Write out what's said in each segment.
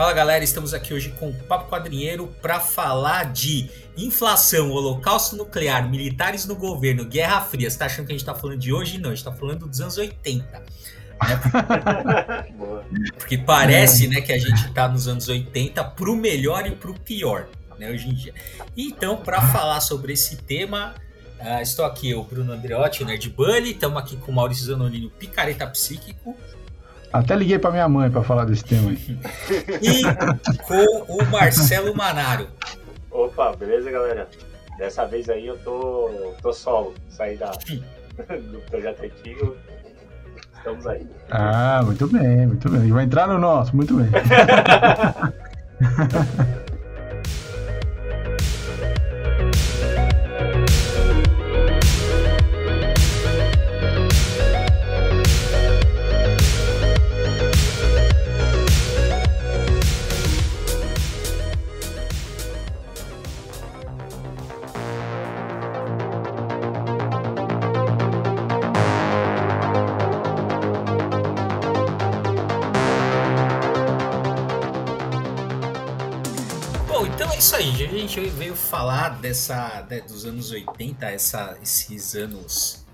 Fala galera, estamos aqui hoje com o Papo Quadrinheiro para falar de inflação, holocausto nuclear, militares no governo, Guerra Fria. Você tá achando que a gente tá falando de hoje? Não, a gente tá falando dos anos 80. Né? Porque parece né, que a gente tá nos anos 80 pro melhor e pro pior, né, hoje em dia. Então, para falar sobre esse tema, uh, estou aqui, eu, Bruno Andreotti, Nerd Bunny, estamos aqui com o Maurício Zanolini, Picareta Psíquico. Até liguei para minha mãe para falar desse tema aí. e com o Marcelo Manaro. Opa, beleza, galera? Dessa vez aí eu tô, tô solo. Saí da, do projeto antigo. Estamos aí. Ah, muito bem, muito bem. Vai entrar no nosso, muito bem. falar dessa né, dos anos 80, essa, esses anos.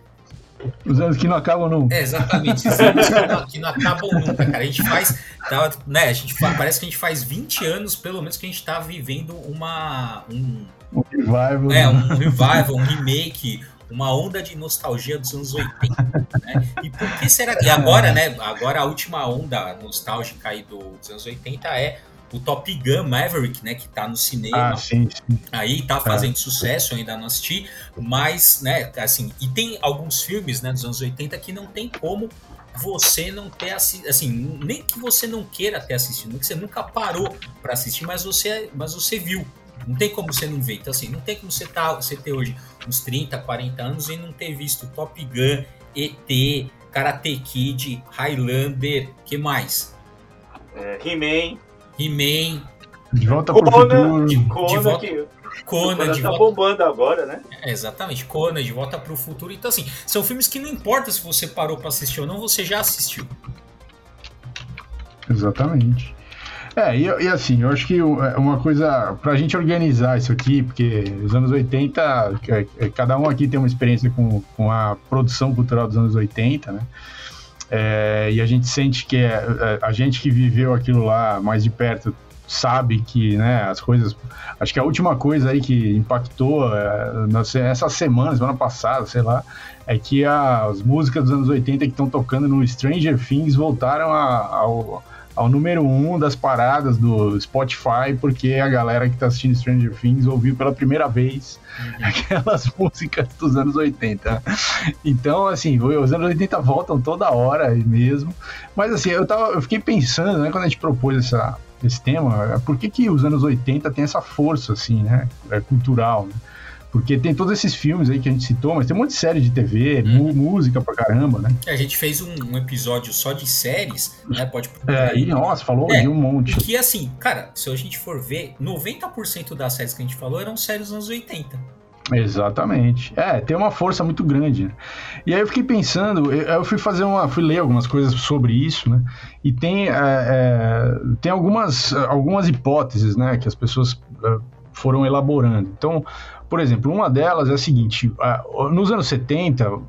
Os anos que não acabam nunca. É, exatamente, esses anos que não, que não, acabam nunca, cara. A gente faz. Tá, né, a gente parece que a gente faz 20 anos, pelo menos, que a gente tá vivendo uma. Um, um revival. É, um revival, um remake, uma onda de nostalgia dos anos 80. Né? E por que será que. E agora, né? Agora a última onda nostálgica aí dos anos 80 é o Top Gun Maverick, né, que tá no cinema. Ah, sim, sim. Aí tá fazendo é. sucesso, eu ainda não assisti, mas, né, assim, e tem alguns filmes, né, dos anos 80 que não tem como você não ter assistido, assim, nem que você não queira ter assistido, nem que você nunca parou para assistir, mas você, mas você viu. Não tem como você não ver. Então, assim, não tem como você, tá, você ter hoje uns 30, 40 anos e não ter visto Top Gun, ET, Karate Kid, Highlander, que mais? É, He-Man. He-Man. De volta pro futuro. De, Conan, de volta... que... Conan, de tá volta... bombando agora, né? É, exatamente, Conan, de volta pro futuro. Então, assim, são filmes que não importa se você parou para assistir ou não, você já assistiu. Exatamente. É, e, e, assim, eu acho que é uma coisa pra gente organizar isso aqui, porque os anos 80, é, é, cada um aqui tem uma experiência com, com a produção cultural dos anos 80, né? É, e a gente sente que é, é, a gente que viveu aquilo lá mais de perto sabe que né, as coisas. Acho que a última coisa aí que impactou é, essa semana, semana passada, sei lá, é que a, as músicas dos anos 80 que estão tocando no Stranger Things voltaram a, ao ao número um das paradas do Spotify, porque a galera que tá assistindo Stranger Things ouviu pela primeira vez uhum. aquelas músicas dos anos 80. Então, assim, os anos 80 voltam toda hora mesmo. Mas assim, eu, tava, eu fiquei pensando, né, quando a gente propôs essa, esse tema, por que, que os anos 80 tem essa força, assim, né, é cultural, né? Porque tem todos esses filmes aí que a gente citou, mas tem um monte de série de TV, hum. música pra caramba, né? A gente fez um, um episódio só de séries, né? Pode É, e nossa, falou é, de um monte. Que assim, cara, se a gente for ver, 90% das séries que a gente falou eram séries dos anos 80. Exatamente. É, tem uma força muito grande. Né? E aí eu fiquei pensando, eu fui fazer uma, fui ler algumas coisas sobre isso, né? E tem, é, é, tem algumas, algumas hipóteses, né, que as pessoas é, foram elaborando. Então, por exemplo, uma delas é a seguinte: nos anos 70,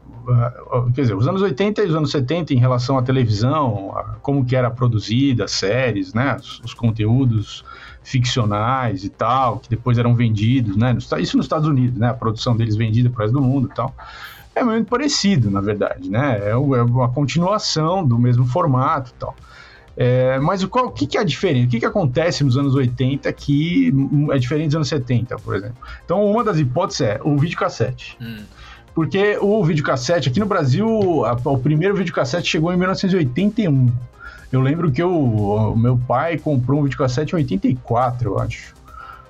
quer dizer, os anos 80 e os anos 70 em relação à televisão, como que era produzida, as séries, né, os, conteúdos ficcionais e tal, que depois eram vendidos, né, isso nos Estados Unidos, né, a produção deles vendida para o resto do mundo e tal, é muito parecido, na verdade, né, é, é uma continuação do mesmo formato e tal. É, mas o, qual, o que, que é diferente? O que, que acontece nos anos 80 que é diferente dos anos 70, por exemplo? Então, uma das hipóteses é o videocassete. Hum. Porque o videocassete, aqui no Brasil, a, o primeiro videocassete chegou em 1981. Eu lembro que eu, o meu pai comprou um videocassete em 84, eu acho.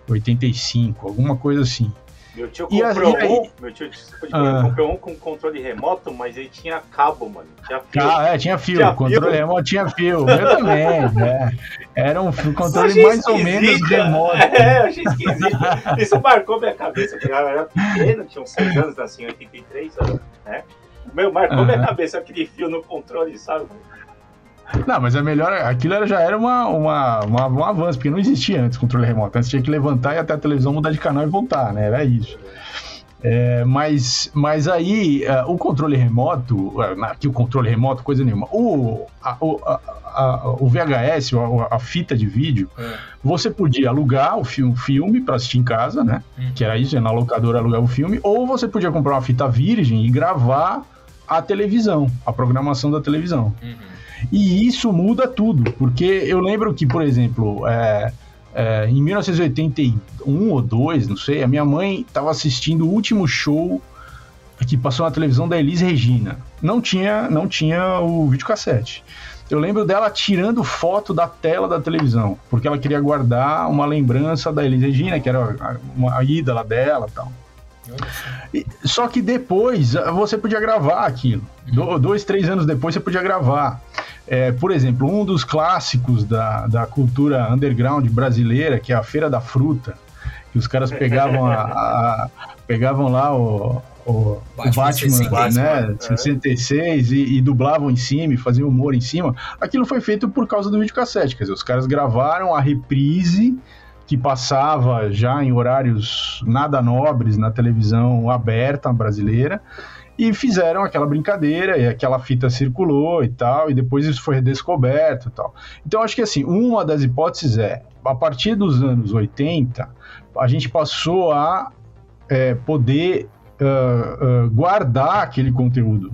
85, alguma coisa assim. Meu tio comprou um, meu tio ah. comprou um com controle remoto, mas ele tinha cabo, mano. Tinha fio. Ah, é, tinha fio. Tinha controle fio. remoto tinha fio. Meu também, né? Era um controle mais ou menos remoto. É, eu achei esquisito. Isso marcou minha cabeça, porque eu era pequeno, tinha uns 6 anos, assim, 83 anos, né? Meu, marcou minha cabeça aquele fio no controle, sabe? Não, mas é melhor. Aquilo já era uma, uma, uma, um avanço, porque não existia antes controle remoto. Antes tinha que levantar e até a televisão mudar de canal e voltar, né? Era isso. É, mas, mas aí, uh, o controle remoto, uh, aqui o controle remoto, coisa nenhuma. O, a, o, a, a, o VHS, a, fita de vídeo, é. você podia alugar o filme, filme para assistir em casa, né? Hum. Que era isso, na locadora alugar o filme, ou você podia comprar uma fita virgem e gravar a televisão, a programação da televisão. Uhum. E isso muda tudo, porque eu lembro que, por exemplo, é, é, em 1981 ou 2, não sei, a minha mãe estava assistindo o último show que passou na televisão da Elis Regina. Não tinha, não tinha o videocassete. Eu lembro dela tirando foto da tela da televisão, porque ela queria guardar uma lembrança da Elis Regina, que era uma ídola dela e só que depois você podia gravar aquilo. Do, dois, três anos depois você podia gravar. É, por exemplo, um dos clássicos da, da cultura underground brasileira, que é a Feira da Fruta, que os caras pegavam, a, a pegavam lá o, o Batman, o Batman né, 66 é. e, e, dublavam em cima e faziam humor em cima. Aquilo foi feito por causa do videocassete, quer dizer, os caras gravaram a reprise que passava já em horários nada nobres na televisão aberta brasileira e fizeram aquela brincadeira, e aquela fita circulou e tal, e depois isso foi redescoberto e tal. Então, acho que assim, uma das hipóteses é, a partir dos anos 80, a gente passou a é, poder uh, uh, guardar aquele conteúdo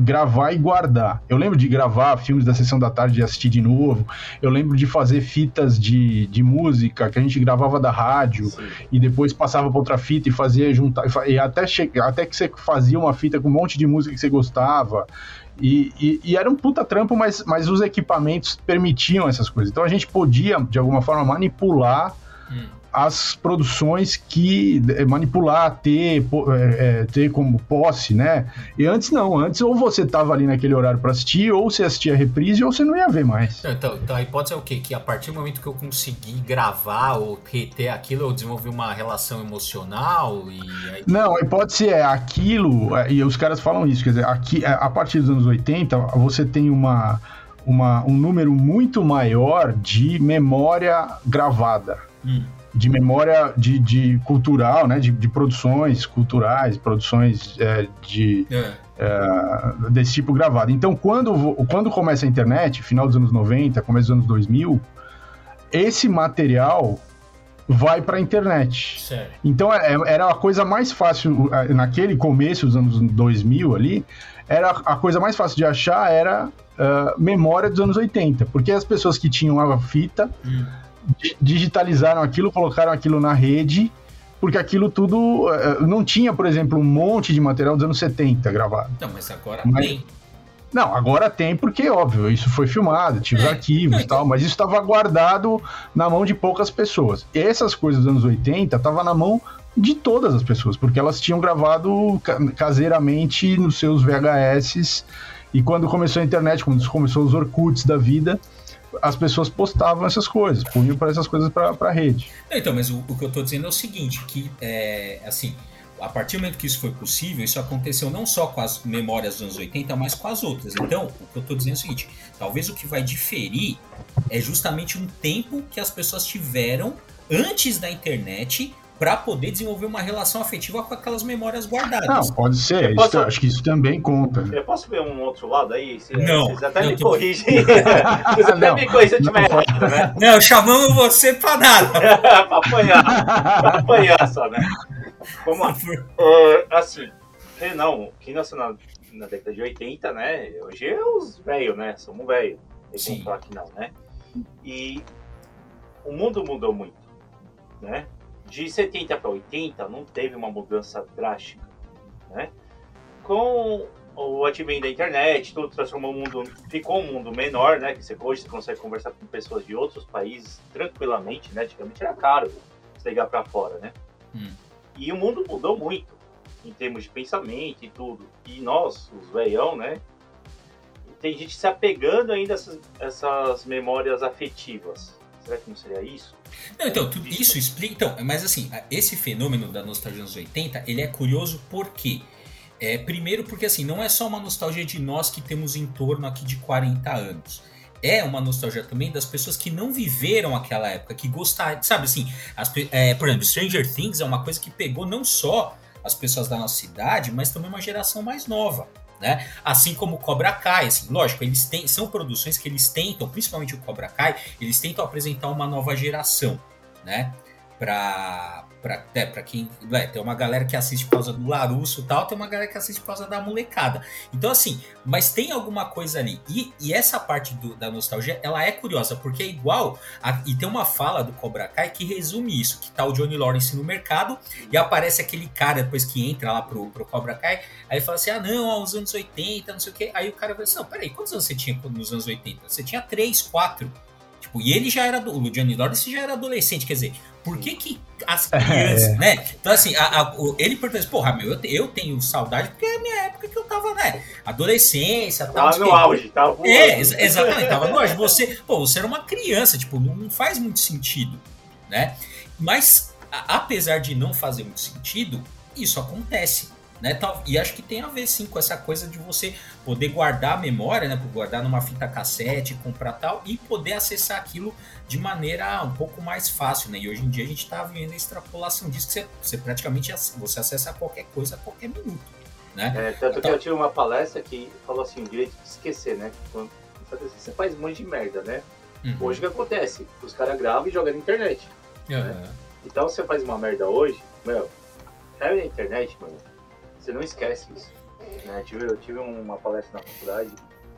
gravar e guardar. Eu lembro de gravar filmes da sessão da tarde e assistir de novo. Eu lembro de fazer fitas de, de música que a gente gravava da rádio Sim. e depois passava para outra fita e fazia juntar. E até, che, até que você fazia uma fita com um monte de música que você gostava. E, e, e, era um puta trampo, mas, mas os equipamentos permitiam essas coisas. Então a gente podia, de alguma forma, manipular hum as produções que é, manipular, ter, é, é, ter como posse, né? E antes não, antes ou você tava ali naquele horário para assistir, ou você assistia a reprise, ou você não ia ver mais. Então, então a hipótese é o quê? Que a partir do momento que eu consegui gravar ou reter aquilo, eu desenvolvi uma relação emocional e... Aí... Não, a hipótese é aquilo, e os caras falam isso, quer dizer, aqui, a partir dos anos 80, você tem uma, uma, um número muito maior de memória gravada. Hum de memória de, de cultural, né, de, de, produções culturais, produções é, de é. É, desse tipo gravado. Então, quando, quando começa a internet, final dos anos 90, começo dos anos 2000, esse material vai para a internet. Certo. Então, é, era a coisa mais fácil, naquele começo dos anos 2000 ali, era a coisa mais fácil de achar era uh, memória dos anos 80, porque as pessoas que tinham a fita hum digitalizaram aquilo, colocaram aquilo na rede, porque aquilo tudo uh, não tinha, por exemplo, um monte de material dos anos 70 gravado. Não, mas agora mas, tem. Não, agora tem porque, óbvio, isso foi filmado, tinha os é, arquivos e tal, mas isso estava guardado na mão de poucas pessoas. E essas coisas dos anos 80 estavam na mão de todas as pessoas, porque elas tinham gravado caseiramente nos seus VHS. E quando começou a internet, quando começou os Orkuts da vida, as pessoas postavam essas coisas, punham para essas coisas para a rede. Então, mas o, o, que eu estou dizendo é o seguinte, que é, assim, a partir do momento que isso foi possível, isso aconteceu não só com as memórias dos anos 80, mas com as outras. Então, o que eu estou dizendo é o seguinte, talvez o que vai diferir é justamente um tempo que as pessoas tiveram antes da internet para poder desenvolver uma relação afetiva com aquelas memórias guardadas. Não, pode ser. Posso... Isso, acho que isso também conta. Eu posso ver um outro lado aí? Se, não. Vocês até não, me tô... corrigem. vocês até me corrigem se eu errado, né? Não, chamamos você para nada. para apanhar. Para apanhar só, né? Vamos lá. Uh, assim, não, quem nasceu na, na década de 80, né? Hoje é os velhos, né? Somos velhos. Tem falar que não, né? E o mundo mudou muito, né? De 70 para 80 não teve uma mudança drástica, né? Com o advento da internet, tudo transformou o mundo, ficou um mundo menor, né? Que você, hoje você consegue conversar com pessoas de outros países tranquilamente, né? Antigamente era caro você ligar para fora, né? Hum. E o mundo mudou muito em termos de pensamento e tudo. E nós, os veião, né? Tem gente se apegando ainda a essas, essas memórias afetivas. Será que não seria isso? Não, então, tudo isso explica. Então, mas assim, esse fenômeno da nostalgia dos 80, ele é curioso porque É, primeiro porque assim, não é só uma nostalgia de nós que temos em torno aqui de 40 anos. É uma nostalgia também das pessoas que não viveram aquela época, que gostaram, sabe assim, as, é, por exemplo, Stranger Things é uma coisa que pegou não só as pessoas da nossa cidade, mas também uma geração mais nova. Né? Assim como o Cobra Kai, assim, lógico, eles têm, são produções que eles tentam, principalmente o Cobra Kai, eles tentam apresentar uma nova geração, né? Pra, pra, é, pra quem. É, tem uma galera que assiste por causa do Larusso e tal, tem uma galera que assiste por causa da molecada. Então, assim, mas tem alguma coisa ali. E, e essa parte do, da nostalgia, ela é curiosa, porque é igual. A, e tem uma fala do Cobra Kai que resume isso: que tá o Johnny Lawrence no mercado e aparece aquele cara depois que entra lá pro, pro Cobra Kai, aí fala assim: ah, não, aos anos 80, não sei o quê. Aí o cara fala assim: não, peraí, quantos anos você tinha nos anos 80? Você tinha 3, 4. Tipo, e ele já era. O Johnny Lawrence já era adolescente, quer dizer, por que, que as é. crianças, é. né? Então, assim, a, a, ele perguntou assim, porra, meu, eu, eu, tenho saudade porque é a minha época que eu tava, né? Adolescência, tal. Tava no auge, tava voando. É, exatamente, tava no auge. Você, pô, você era uma criança, tipo, não faz muito sentido, né? Mas, a, apesar de não fazer muito sentido, isso acontece. Né? E acho que tem a ver sim com essa coisa de você poder guardar a memória, né? guardar numa fita cassete, comprar tal, e poder acessar aquilo de maneira um pouco mais fácil. Né? E hoje em dia a gente está vendo a extrapolação disso, que você, você praticamente você acessa qualquer coisa a qualquer minuto. Né? É, tanto então, que eu tive uma palestra que falou assim, o direito de esquecer, né? Quando você faz um monte de merda, né? Uhum. Hoje o que acontece? Os caras gravam e jogam na internet. Uhum. Né? Então você faz uma merda hoje, meu, cai na internet, mano você não esquece isso. Né? Eu, tive, eu tive uma palestra na faculdade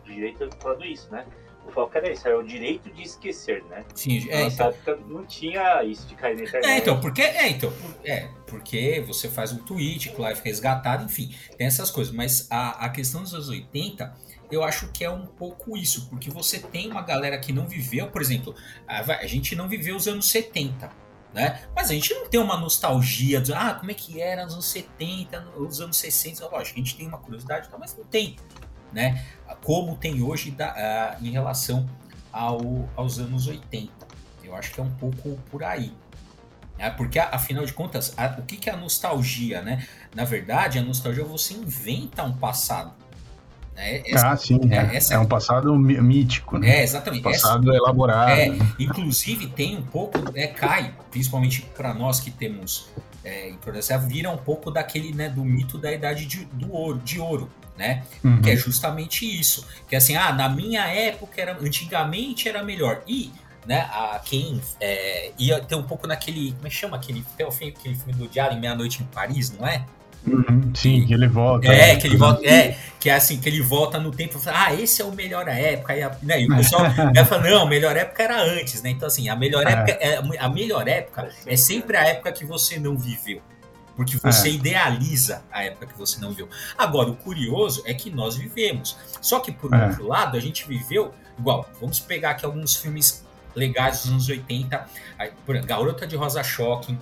de direito falando isso, né? O foco era isso, era o direito de esquecer, né? Sim, é, então... época não tinha isso de cair na internet. É, então, porque, é, então, é, porque você faz um tweet, Clive resgatado, enfim, tem essas coisas. Mas a, a questão dos anos 80, eu acho que é um pouco isso, porque você tem uma galera que não viveu, por exemplo, a, a gente não viveu os anos 70 né? Mas a gente não tem uma nostalgia de, ah, como é que era nos anos 70, nos anos 60, lógico, a gente tem uma curiosidade, mas não tem, né? Como tem hoje da, uh, em relação ao, aos anos 80. Eu acho que é um pouco por aí. Né? Porque, afinal de contas, a, o que, que é a nostalgia, né? Na verdade, a nostalgia você inventa um passado. Né? Essa, ah, sim, é, essa, é um passado mítico, né? É, exatamente. Passado essa, elaborado. É, né? Inclusive tem um pouco, é, cai, principalmente para nós que temos é, em vira um pouco daquele, né, do mito da idade de, do ouro, de ouro, né? Uhum. Que é justamente isso. Que é assim, ah, na minha época, era, antigamente era melhor. E né, a quem é, ia ter um pouco naquele, como é que chama aquele, aquele filme do Diário Meia Noite em Paris, não é? Uhum, sim, que ele volta. É, né? que ele volta. É, que é assim, que ele volta no tempo e fala, ah, esse é o melhor época. E, a, né, e o pessoal né, fala, não, a melhor época era antes, né? Então, assim, a melhor é. época, é, a melhor época é sempre a época que você não viveu. Porque você é. idealiza a época que você não viveu. Agora, o curioso é que nós vivemos. Só que, por é. outro lado, a gente viveu igual. Vamos pegar aqui alguns filmes legais dos anos 80. Por exemplo, Garota de Rosa Shocking,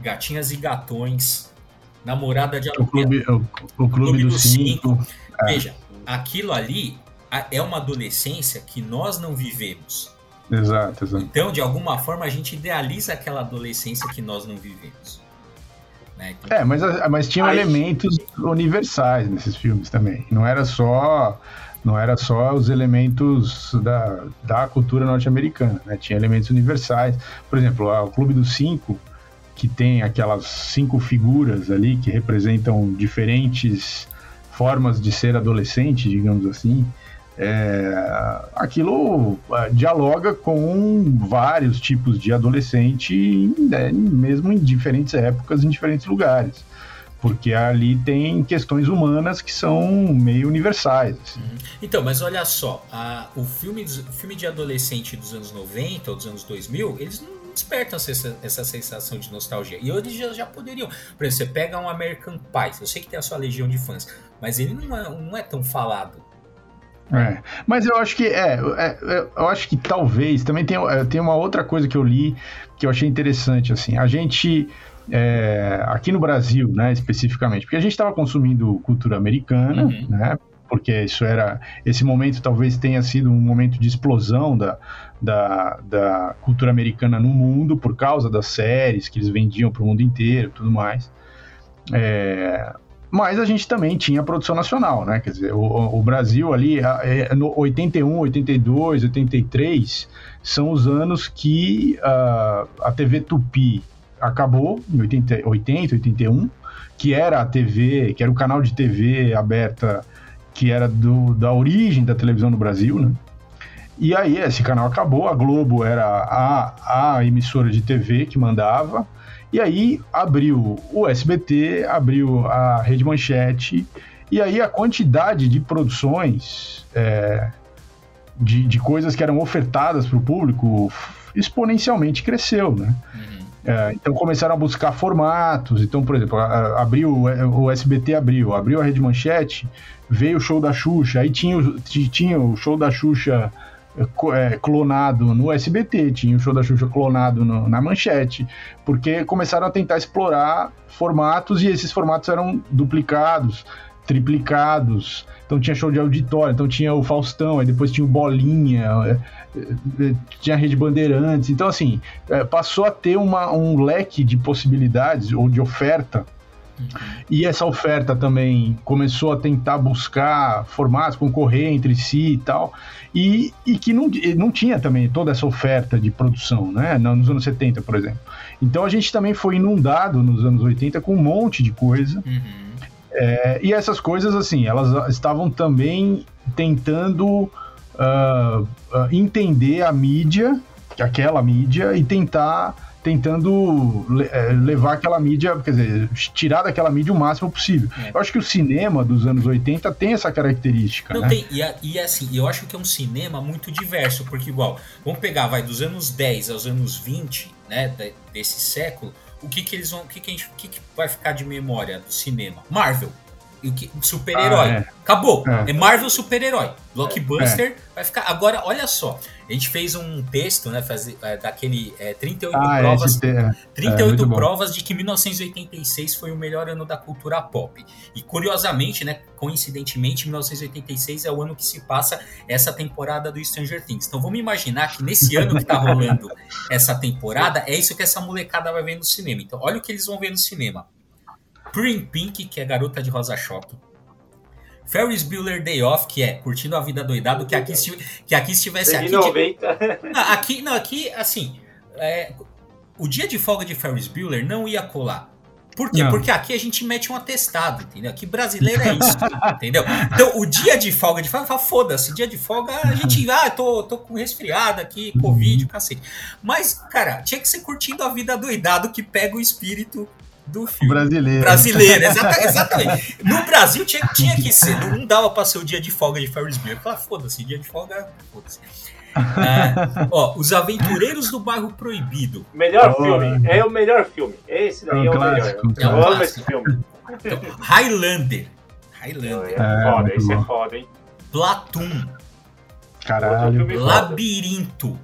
Gatinhas e Gatões, Namorada de aluguel. O clube, o, o clube, clube do 5. É. Veja, aquilo ali é uma adolescência que nós não vivemos. Exato, exato. Então, de alguma forma, a gente idealiza aquela adolescência que nós não vivemos. Né? Então, é, mas, mas tinham aí... elementos universais nesses filmes também. Não era só não era só os elementos da, da cultura norte-americana, né? Tinha elementos universais. Por exemplo, o Clube dos Cinco que tem aquelas cinco figuras ali que representam diferentes formas de ser adolescente, digamos assim. É, aquilo é, dialoga com vários tipos de adolescente, né, mesmo em diferentes épocas, em diferentes lugares. Porque ali tem questões humanas que são meio universais. Assim. Uhum. Então, mas olha só, a, o, filme, filme de adolescente dos anos 90 ou dos anos 2000, eles não despertam essa, essa sensação de nostalgia. E hoje já, já poderiam. Por exemplo, você pega um American Pie, eu sei que tem a sua legião de fãs, mas ele não é, não é tão falado. É, mas eu acho que é, é, é eu acho que talvez também tem, é, tem uma outra coisa que eu li que eu achei interessante assim. A gente é, aqui no Brasil, né, especificamente, porque a gente estava consumindo cultura americana, uhum. né, porque isso era esse momento talvez tenha sido um momento de explosão da, da, da cultura americana no mundo por causa das séries que eles vendiam para o mundo inteiro tudo mais. É, mas a gente também tinha produção nacional, né? Quer dizer, o, o Brasil ali, é, no 81, 82, 83, são os anos que uh, a TV Tupi acabou, em 80, 80, 81, que era a TV, que era o canal de TV aberta, que era do, da origem da televisão no Brasil, né? E aí esse canal acabou, a Globo era a, a emissora de TV que mandava, e aí abriu o SBT, abriu a Rede Manchete, e aí a quantidade de produções é, de, de coisas que eram ofertadas para o público exponencialmente cresceu, né? Uhum. É, então começaram a buscar formatos. Então, por exemplo, abriu o SBT abriu, abriu a Rede Manchete, veio o show da Xuxa, aí tinha, tinha o show da Xuxa é, clonado no SBT, tinha o show da Xuxa clonado no, na manchete, porque começaram a tentar explorar formatos e esses formatos eram duplicados, triplicados. Então tinha show de auditório, então tinha o Faustão, aí depois tinha o Bolinha, é, é, tinha a Rede Bandeirantes. Então, assim, passou a ter uma, um leque de possibilidades ou de oferta e essa oferta também começou a tentar buscar formatos, concorrer entre si e tal, e, e que não, não tinha também toda essa oferta de produção, né? Nos anos 70, por exemplo. Então a gente também foi inundado nos anos 80 com um monte de coisa. Uhum. É, e essas coisas, assim, elas estavam também tentando uh, entender a mídia, aquela mídia, e tentar tentando é, levar aquela mídia, quer dizer, tirar daquela mídia o máximo possível. É. Eu acho que o cinema dos anos 80 tem essa característica. Não, né? tem, e, e assim, eu acho que é um cinema muito diverso, porque igual, vamos pegar, vai, dos anos 10 aos anos 20, né, desse século, o que que eles vão, o que que, a gente, o que, que vai ficar de memória do cinema? Marvel. Super-herói. Ah, é. Acabou. É. é Marvel super-herói. Blockbuster é. vai ficar. Agora, olha só. A gente fez um texto, né? Faz, é, daquele é, 38 ah, provas. É, 38 é, provas de que 1986 foi o melhor ano da cultura pop. E curiosamente, né? Coincidentemente, 1986 é o ano que se passa essa temporada do Stranger Things. Então vamos imaginar que nesse ano que tá rolando essa temporada, é isso que essa molecada vai ver no cinema. Então, olha o que eles vão ver no cinema. Prim Pink, que é Garota de Rosa Choque. Ferris Bueller Day Off, que é Curtindo a Vida Doidado, que aqui, que aqui estivesse aqui... 90. De... Não, aqui, não, aqui, assim, é, o dia de folga de Ferris Bueller não ia colar. Por quê? Não. Porque aqui a gente mete um atestado, entendeu? Aqui brasileiro é isso, entendeu? Então, o dia de folga de folga, foda-se, dia de folga a gente, ah, tô, tô com resfriado aqui, covid, uhum. cacete. Mas, cara, tinha que ser curtindo a vida doidado que pega o espírito do filme. Brasileiro. Brasileiro, exatamente. No Brasil tinha, tinha que ser, não dava pra ser o dia de folga de Ferris Bueller. Falei, foda-se, dia de folga, foda-se. Ah, ó, Os Aventureiros do Bairro Proibido. Melhor oh, filme, é o melhor filme. Esse daí é, um é o clássico, melhor. Eu amo esse filme. Então, Highlander. Highlander. É, foda, esse é foda, hein? Platum. Caralho. Labirinto.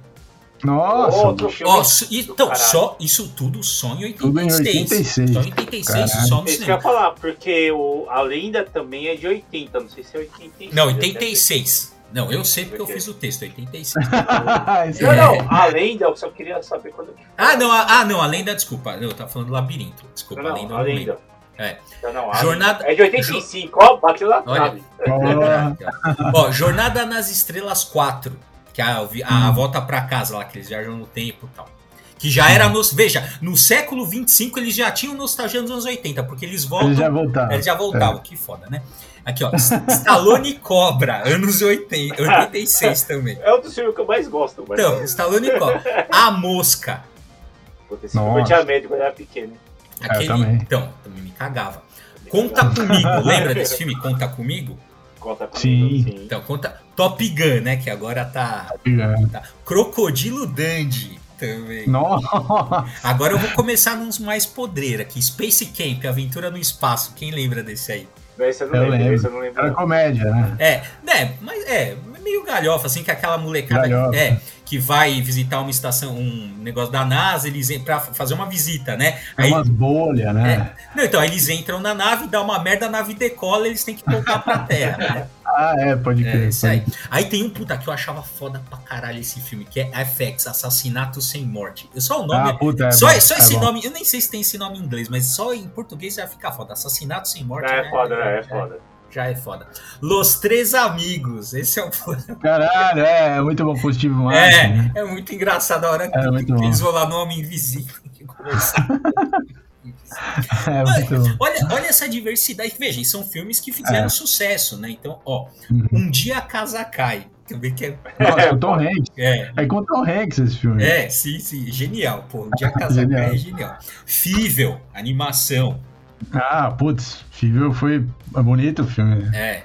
Nossa! Outro filme oh, então, só, isso tudo só em 86. Tudo em 86. Só em 86, Caralho. só no Isso que eu ia falar, porque o, a lenda também é de 80, não sei se é 86. Não, 86. Não, eu sei porque eu fiz o texto, 86. não, é. não, a lenda, eu só queria saber quando que Ah, não, a, ah, não, a lenda, desculpa. Eu tava falando do labirinto. Desculpa, não, a lenda. A lenda. É. Não, não, Jornada... É de 85, ó, bateu lá Olha. Ó, Jornada nas Estrelas 4 que é a, a hum. volta para casa lá, que eles viajam no tempo e tal. Que já era nos. Veja, no século 25 eles já tinham nostalgia nos anos 80, porque eles voltam. Eles já voltavam. Eles já voltavam, é. que foda, né? Aqui, ó. Stallone Cobra, anos 80, 86 também. É um dos filmes que eu mais gosto, mas... Então, Stallone Cobra. A Mosca. Puta, esse filme eu tinha medo quando eu era pequeno. Aquele, eu também. Então, também me cagava. Conta comigo, lembra desse filme Conta Comigo? Conta comigo, sim. sim. Então, conta Top Gun, né? Que agora tá. tá. Crocodilo Dandy também. Nossa. Agora eu vou começar nos mais podreira aqui. Space Camp, Aventura no Espaço. Quem lembra desse aí? Esse eu não eu lembro, lembro. Esse eu não lembro. Era comédia, né? É, né? Mas é. meio galhofa, assim, que aquela molecada é, que vai visitar uma estação, um negócio da NASA, eles para fazer uma visita, né? É aí, umas bolhas, né? É, não, então, eles entram na nave, dá uma merda, a nave decola, eles têm que voltar pra Terra, né? Ah, é, pode é, crer. É, aí. aí tem um puta que eu achava foda pra caralho esse filme, que é FX, Assassinato Sem Morte. Só o nome. Ah, puta, é só, bom, só é esse bom. nome, eu nem sei se tem esse nome em inglês, mas só em português já fica foda. Assassinato Sem Morte. É, né? foda, é, é foda já é foda. Los Três Amigos, esse é o. Caralho, é, é muito bom, positivo mais. É, né? é muito engraçado a hora que, é que eles vão lá no Homem Invisível conversar. É, olha, olha, olha, essa diversidade. Veja, são filmes que fizeram é. sucesso, né? Então, ó, uhum. Um Dia a Casa Cai. Que é... Nossa, com Tom Hanks. É. é com Tom Hanks esse filme. É, sim, sim. Genial. Pô, Um Dia a Casa genial. Cai é genial. Fível, animação. Ah, putz, Fível foi bonito o filme. É.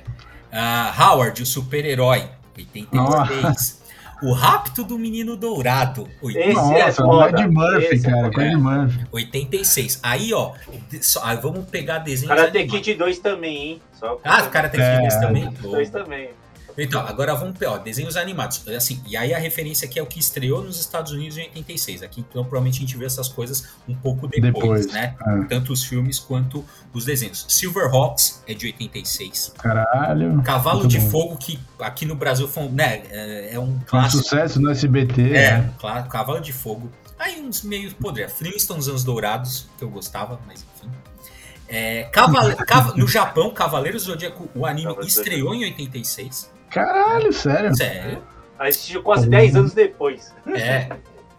Uh, Howard, o super-herói, 83. O Rapto do Menino Dourado. 86. Nossa, é foda. Ed Murphy, Esse é cara. É, Ed Murphy. 86. Aí, ó, só, aí vamos pegar desenhos. Karate Kid 2 também, hein? Só ah, Karate Kid 2 também? 2 também. Então, agora vamos ó, desenhos animados. Assim, e aí a referência aqui é o que estreou nos Estados Unidos em 86. Aqui, então, provavelmente a gente vê essas coisas um pouco depois, depois né? É. Tanto os filmes quanto os desenhos. Silverhawks é de 86. Caralho. Cavalo de bom. Fogo, que aqui no Brasil foi, né, é, é um clássico. Um sucesso no SBT. É, né? claro, Cavalo de Fogo. Aí uns meio poder. Flintstones Anos Dourados, que eu gostava, mas enfim. É, Cavale... no Japão, Cavaleiros do Zodíaco, o anime estreou em 86. Caralho, sério? Sério. Aí assistiu quase 10 anos depois. É,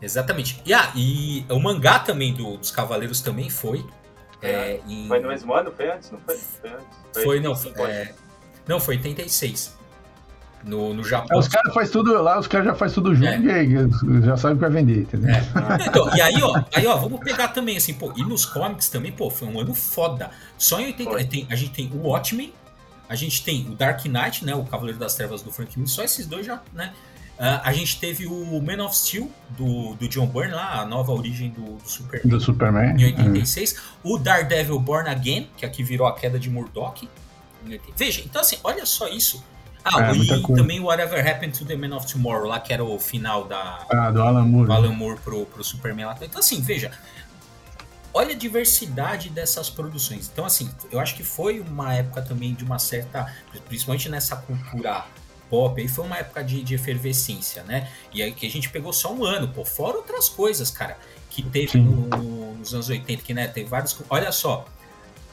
exatamente. E, ah, e o mangá também do, dos Cavaleiros também foi. É, em... Foi no mesmo ano? Foi antes? Não foi? Foi antes. Foi, foi não. É, não, foi 86. No, no Japão. É, os caras faz tudo lá, os caras já faz tudo junto é. e já sabem que vai vender, entendeu? É. Então, e aí, ó, aí, ó, vamos pegar também, assim, pô, e nos comics também, pô, foi um ano foda. Só em 80. Tem, a gente tem o Watchmen, a gente tem o Dark Knight, né? O Cavaleiro das Trevas do Frank Miller, só esses dois já, né? Uh, a gente teve o Man of Steel, do, do John Byrne, lá, a nova origem do, do Superman. Do Superman. Em 86. É. O Daredevil Born Again, que aqui virou a queda de Murdoch. Veja, então assim, olha só isso. Ah, é, e também o Whatever Happened to the Man of Tomorrow, lá que era o final da. Ah, do Alan Moore. Do Alan Moore pro, pro Superman lá. Então, assim, veja, olha a diversidade dessas produções. Então, assim, eu acho que foi uma época também de uma certa. Principalmente nessa cultura pop, aí foi uma época de, de efervescência, né? E aí que a gente pegou só um ano, pô, fora outras coisas, cara, que teve no, nos anos 80, que né, teve vários. Olha só,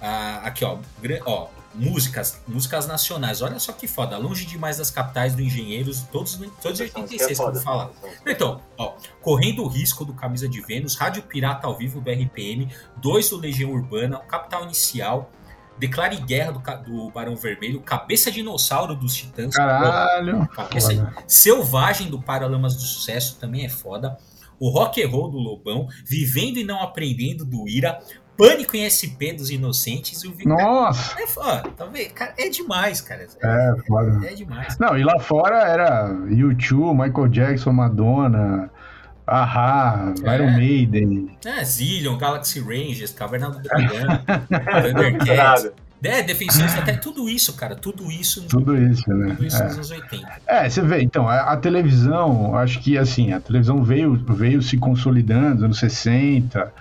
ah, aqui, ó, ó, músicas, músicas nacionais. Olha só que foda. Longe demais das capitais do Engenheiros, todos, todos 86 que eu vou falar. Então, ó, Correndo o Risco do Camisa de Vênus, Rádio Pirata ao vivo do RPM, dois do Legião Urbana, Capital Inicial, Declare Guerra do, do Barão Vermelho, Cabeça Dinossauro dos Titãs. Caralho! Cabeça, Selvagem do Paralamas do Sucesso também é foda. O Rock and Roll do Lobão, Vivendo e Não Aprendendo do Ira, Pânico em SP dos Inocentes e o Victor. Nossa! É foda, tá vendo? Cara, é demais, cara. É, é foda. É demais. Não, e lá fora era YouTube, Michael Jackson, Madonna, Ahá, é. Iron Maiden. É, Zillion, Galaxy Rangers, Caverna do Dragão, Thundercats. É, defensores, até tudo isso, cara, tudo isso. Tudo isso, né? Tudo isso é. nos anos 80. É, você vê, então, a, a, televisão, acho que assim, a televisão veio, veio se consolidando nos anos 60,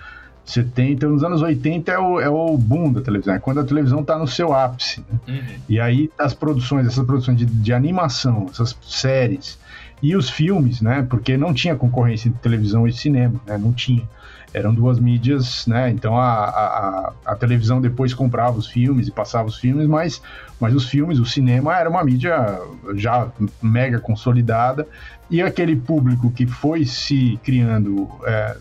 70, nos anos 80 é o, é o boom da televisão, é quando a televisão está no seu ápice. Né? Uhum. E aí as produções, essas produções de, de, animação, essas séries e os filmes, né? Porque não tinha concorrência entre televisão e cinema, né? Não tinha. Eram duas mídias, né? Então a, a, a televisão depois comprava os filmes e passava os filmes, mas, mas os filmes, o cinema era uma mídia já mega consolidada e aquele público que foi se criando é,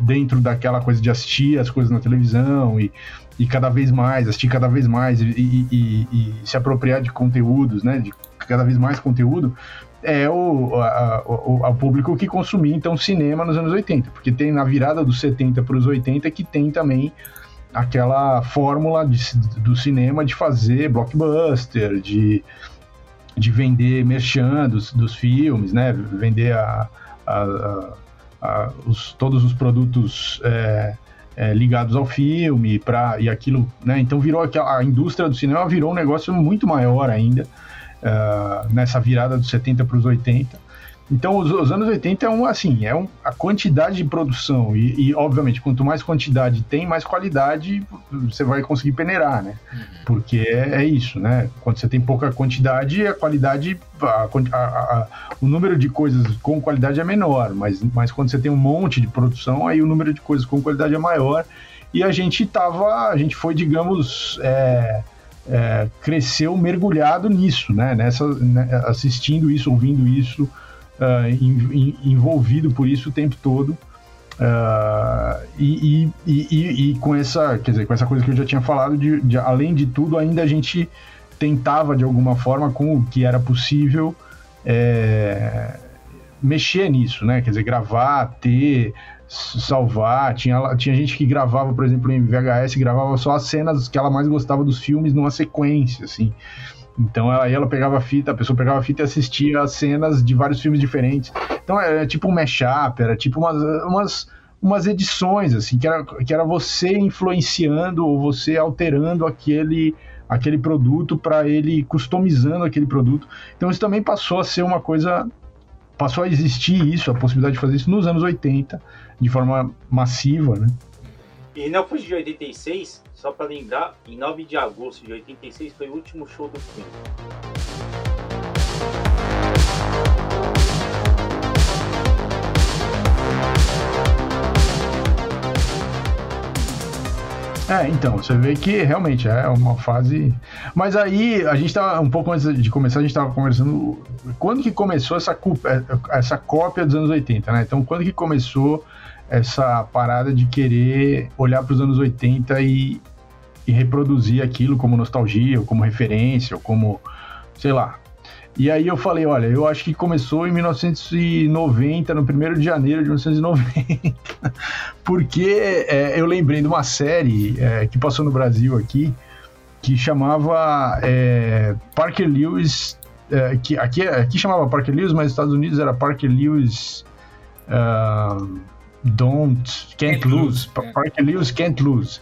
dentro daquela coisa de assistir as coisas na televisão e, e cada vez mais, assistir cada vez mais e, e, e, se apropriar de conteúdos, né? De cada vez mais conteúdo, é o, a, o, público que consumia então cinema nos anos 80, porque tem na virada dos 70 para os 80 que tem também aquela fórmula de, do cinema de fazer blockbuster, de, de vender merchan dos, dos filmes, né? Vender a, a, a, os, todos os produtos é, é, ligados ao filme pra, e aquilo, né? Então virou a indústria do cinema virou um negócio muito maior ainda. uh, nessa virada dos 70 para os 80. Então, os, os, anos 80 é um, assim, é um, a quantidade de produção e, e, obviamente, quanto mais quantidade tem, mais qualidade você vai conseguir peneirar, né? Uhum. Porque é, é, isso, né? Quando você tem pouca quantidade, a qualidade, a, a, a, o número de coisas com qualidade é menor, mas, mas quando você tem um monte de produção, aí o número de coisas com qualidade é maior. E a gente tava, a gente foi, digamos, é, é, cresceu mergulhado nisso, né? Nessa, né? assistindo isso, ouvindo isso uh, envolvido por isso o tempo todo. Uh, e, e, e, e, com essa, quer dizer, com essa coisa que eu já tinha falado, de, de, além de tudo, ainda a gente tentava de alguma forma, com o que era possível, é, mexer nisso, né? Quer dizer, gravar, ter, salvar. Tinha, tinha gente que gravava, por exemplo, em VHS, gravava só as cenas que ela mais gostava dos filmes numa sequência, assim. Então aí ela pegava a fita, a pessoa pegava a fita e assistia as cenas de vários filmes diferentes. Então era tipo um mashup, era tipo umas, umas, umas edições, assim, que era, que era você influenciando ou você alterando aquele, aquele produto para ele customizando aquele produto. Então isso também passou a ser uma coisa. Passou a existir isso, a possibilidade de fazer isso nos anos 80, de forma massiva, né? E não foi de 86, só para lembrar, em 9 de agosto de 86 foi o último show do Queen. É, então, você vê que realmente é uma fase. Mas aí, a gente tava, um pouco antes de começar, a gente estava conversando. Quando que começou essa, essa cópia dos anos 80, né? Então, quando que começou essa parada de querer olhar para os anos 80 e, e reproduzir aquilo como nostalgia, ou como referência, ou como, sei lá. E aí eu falei, olha, eu acho que começou em 1990, no 1 de janeiro de 1990, porque é, eu lembrei de uma série é, que passou no Brasil aqui, que chamava é, Parker Lewis, é, que aqui, aqui chamava Parker Lewis, mas nos Estados Unidos era Parker Lewis... Uh, Don't, Can't, can't Lose, lose. Parker Lewis Can't Lose,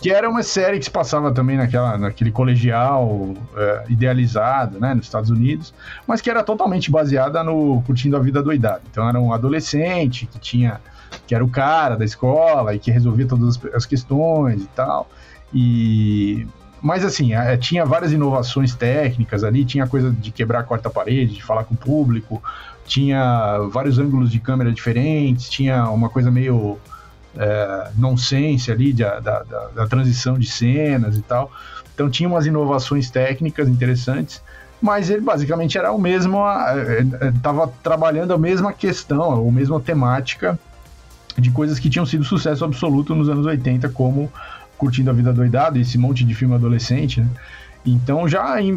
que era uma série que se passava também naquela, naquele colegial é, idealizado, né, nos Estados Unidos, mas que era totalmente baseada no Curtindo a Vida Doidada. Então era um adolescente que tinha, que era o cara da escola e que resolvia todas as, as questões e tal, e mas assim, é, tinha várias inovações técnicas ali, tinha coisa de quebrar a quarta parede, de falar com o público, tinha vários ângulos de câmera diferentes, tinha uma coisa meio é, nonsense ali da, da, da, transição de cenas e tal. Então tinha umas inovações técnicas interessantes, mas ele basicamente era o mesmo, estava é, é, trabalhando a mesma questão, a mesma temática de coisas que tinham sido sucesso absoluto nos anos 80, como Curtindo a Vida Doidada, esse monte de filme adolescente, né? Então já em,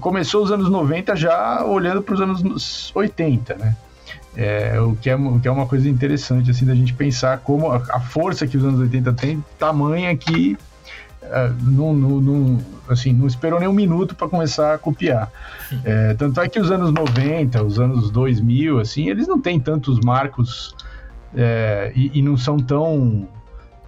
começou os anos 90 já olhando para os anos 80, né? É, o, que é, o que é uma coisa interessante assim da gente pensar como a, a força que os anos 80 tem, tamanha que uh, não, não, não, assim, não esperou nem um minuto para começar a copiar. É, tanto é que os anos 90, os anos 2000, assim, eles não têm tantos marcos é, e, e não são tão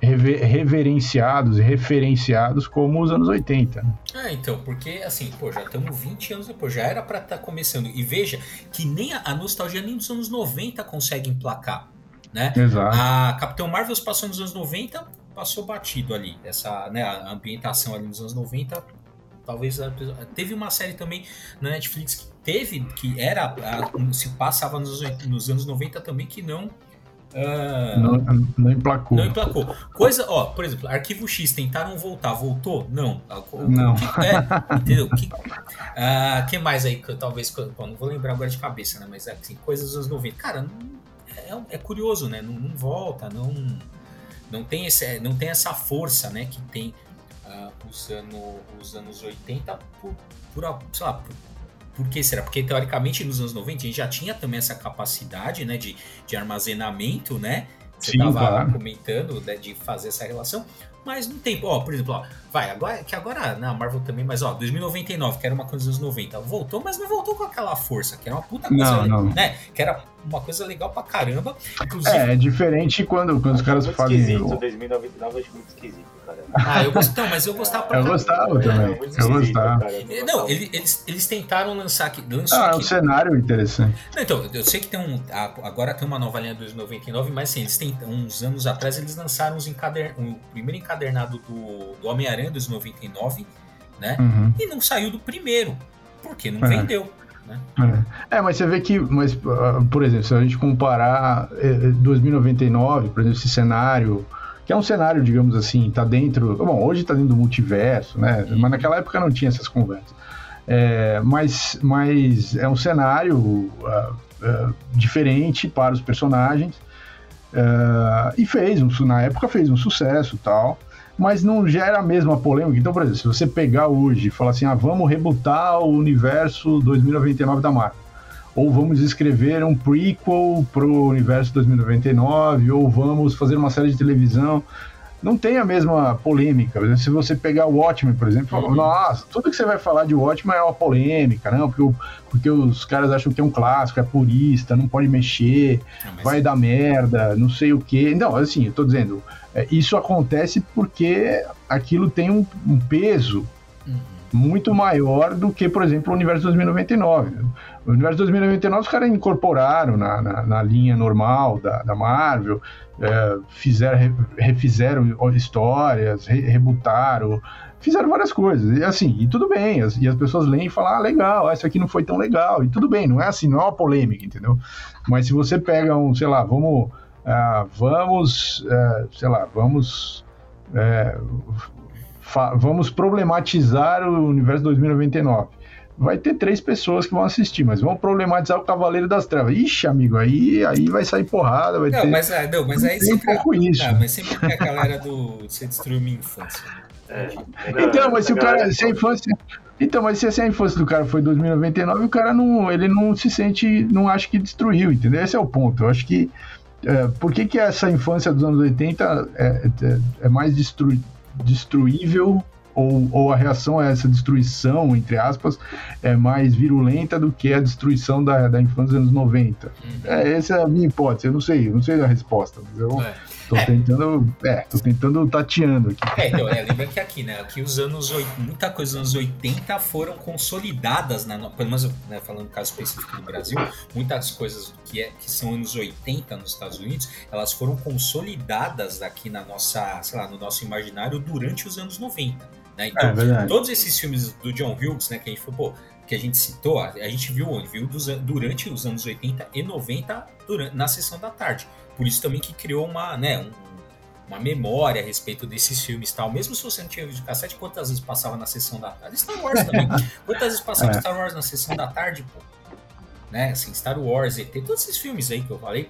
reverenciados e referenciados como os anos 80. Né? Ah, então, porque assim, pô, já estamos 20 anos depois, já era para estar tá começando. E veja que nem a, a, nostalgia nem dos anos 90 consegue emplacar, né? Exato. A Capitão Marvel passou nos anos 90, passou batido ali. Essa, né, a ambientação ali nos anos 90, talvez teve uma série também na Netflix que teve que era se passava nos, nos anos 90 também que não Uh, não, não emplacou. Não emplacou. Coisa, ó, por exemplo, arquivo X tentaram voltar, voltou? Não. Não. Que, é, entendeu? Que, uh, que mais aí que talvez. Bom, não vou lembrar agora de cabeça, né? Mas assim, coisas dos anos 90. Cara, não, é, é, curioso, né? Não, não, volta, não, não, tem esse, não tem essa força, né? Que tem os, ano, os anos 80 por, por, sei lá, por por que será? Porque teoricamente nos anos 90 a gente já tinha também essa capacidade né, de, de armazenamento, né? Você estava comentando né, de fazer essa relação, mas não tem. Ó, por exemplo, ó, vai, agora que agora na Marvel também, mas ó, 2099, que era uma coisa dos anos 90, voltou, mas não voltou com aquela força, que era uma puta coisa, não, não. né? Que era uma coisa legal pra caramba. Inclusive, é, é diferente quando, quando os caras muito fazem. Esquisito, 2099 eu acho muito esquisito, cara. Ah, eu gostava, mas eu gostava pra Eu gostava também. É, muito eu esquisito, gostava. cara, eu Não, ele- eles, eles tentaram lançar aqui. Lançou Ah, é um aqui. cenário interessante. Não, então, eu sei que tem um. Agora tem uma nova linha 2099, mas assim, eles têm uns anos atrás eles lançaram os encader, o primeiro encadernado do, do Homem-Aranha 2099, né? Uhum. E não saiu do primeiro. Porque não É. vendeu. Né? É, mas você vê que, mas, ah, por exemplo, se a gente comparar eh, 2099, por exemplo, esse cenário, que é um cenário, digamos assim, tá dentro. Bom, hoje tá dentro do multiverso, né? Uhum. Mas naquela época não tinha essas conversas. É, mas, mas é um cenário ah, ah, diferente para os personagens. ah, e fez, um, na época fez um sucesso e tal. Mas não gera a mesma polêmica. Então, por exemplo, se você pegar hoje e falar assim, ah, vamos rebutar o universo 2099 da Marvel. Ou vamos escrever um prequel pro universo 2099, ou vamos fazer uma série de televisão. Não tem a mesma polêmica. Por exemplo, Se você pegar o Watchmen, por exemplo, Uhum. nossa, tudo que você vai falar de Watchmen é uma polêmica, não? Porque, o- porque os caras acham que é um clássico, é purista, não pode mexer, Não, mas- vai dar merda, não sei o quê. Não, assim, eu tô dizendo, é, isso acontece porque aquilo tem um, um peso Uhum. Muito maior do que, por exemplo, o Universo 2099. O Universo 2099 os caras incorporaram na, na, na linha normal da, da Marvel, é, fizeram, re- refizeram histórias, re, rebutaram, fizeram várias coisas. E assim, e tudo bem, as- e as pessoas leem e falam, ah, legal, essa aqui não foi tão legal, e tudo bem, não é assim, não é uma polêmica, entendeu? Mas se você pega um, sei lá, vamos, ah, vamos, é, sei lá, vamos é, vamos problematizar o universo 2099. Vai ter três pessoas que vão assistir, mas vão problematizar o Cavaleiro das Trevas. Ixi, amigo, aí, aí vai sair porrada, vai Não, ter. mas, ah, não, mas aí tem um sempre. pouco isso. Ah, mas sempre tem a galera do. Você destruiu minha infância. né? É. Então, mas se o cara. Se a infância. Então, mas se a infância do cara foi 2099, o cara não. Ele não se sente. Não acha que destruiu, entendeu? Esse é o ponto. Eu acho que. É, por que, que essa infância dos anos 80 é, é, é mais destru, destruível? Ou, ou a reação a essa destruição, entre aspas, é mais virulenta do que a destruição da, da infância dos anos 90? Uhum. É, essa é a minha hipótese. Eu não sei, eu não sei a resposta. Mas eu É. tô É. tentando. É, tô tentando tateando aqui. É, então, é, lembra que aqui, né? Aqui os anos. Muita coisa dos anos 80 foram consolidadas, na, pelo menos né, falando no caso específico do Brasil, muitas coisas que, é, que são anos 80 nos Estados Unidos, elas foram consolidadas aqui na nossa, sei lá, no nosso imaginário durante os anos 90. Né? Então, É todos esses filmes do John Hughes, né, que a gente falou, pô, que a gente citou, a gente viu onde? Viu durante os anos 80 e 90 durante, na sessão da tarde. Por isso também que criou uma, né, um- uma memória a respeito desses filmes tal. Mesmo se você não tinha vídeo cassete, quantas vezes passava na sessão da tarde? Star Wars também. quantas vezes passava É. Star Wars na sessão da tarde, pô? Né, assim, Star Wars, ET, todos esses filmes aí que eu falei.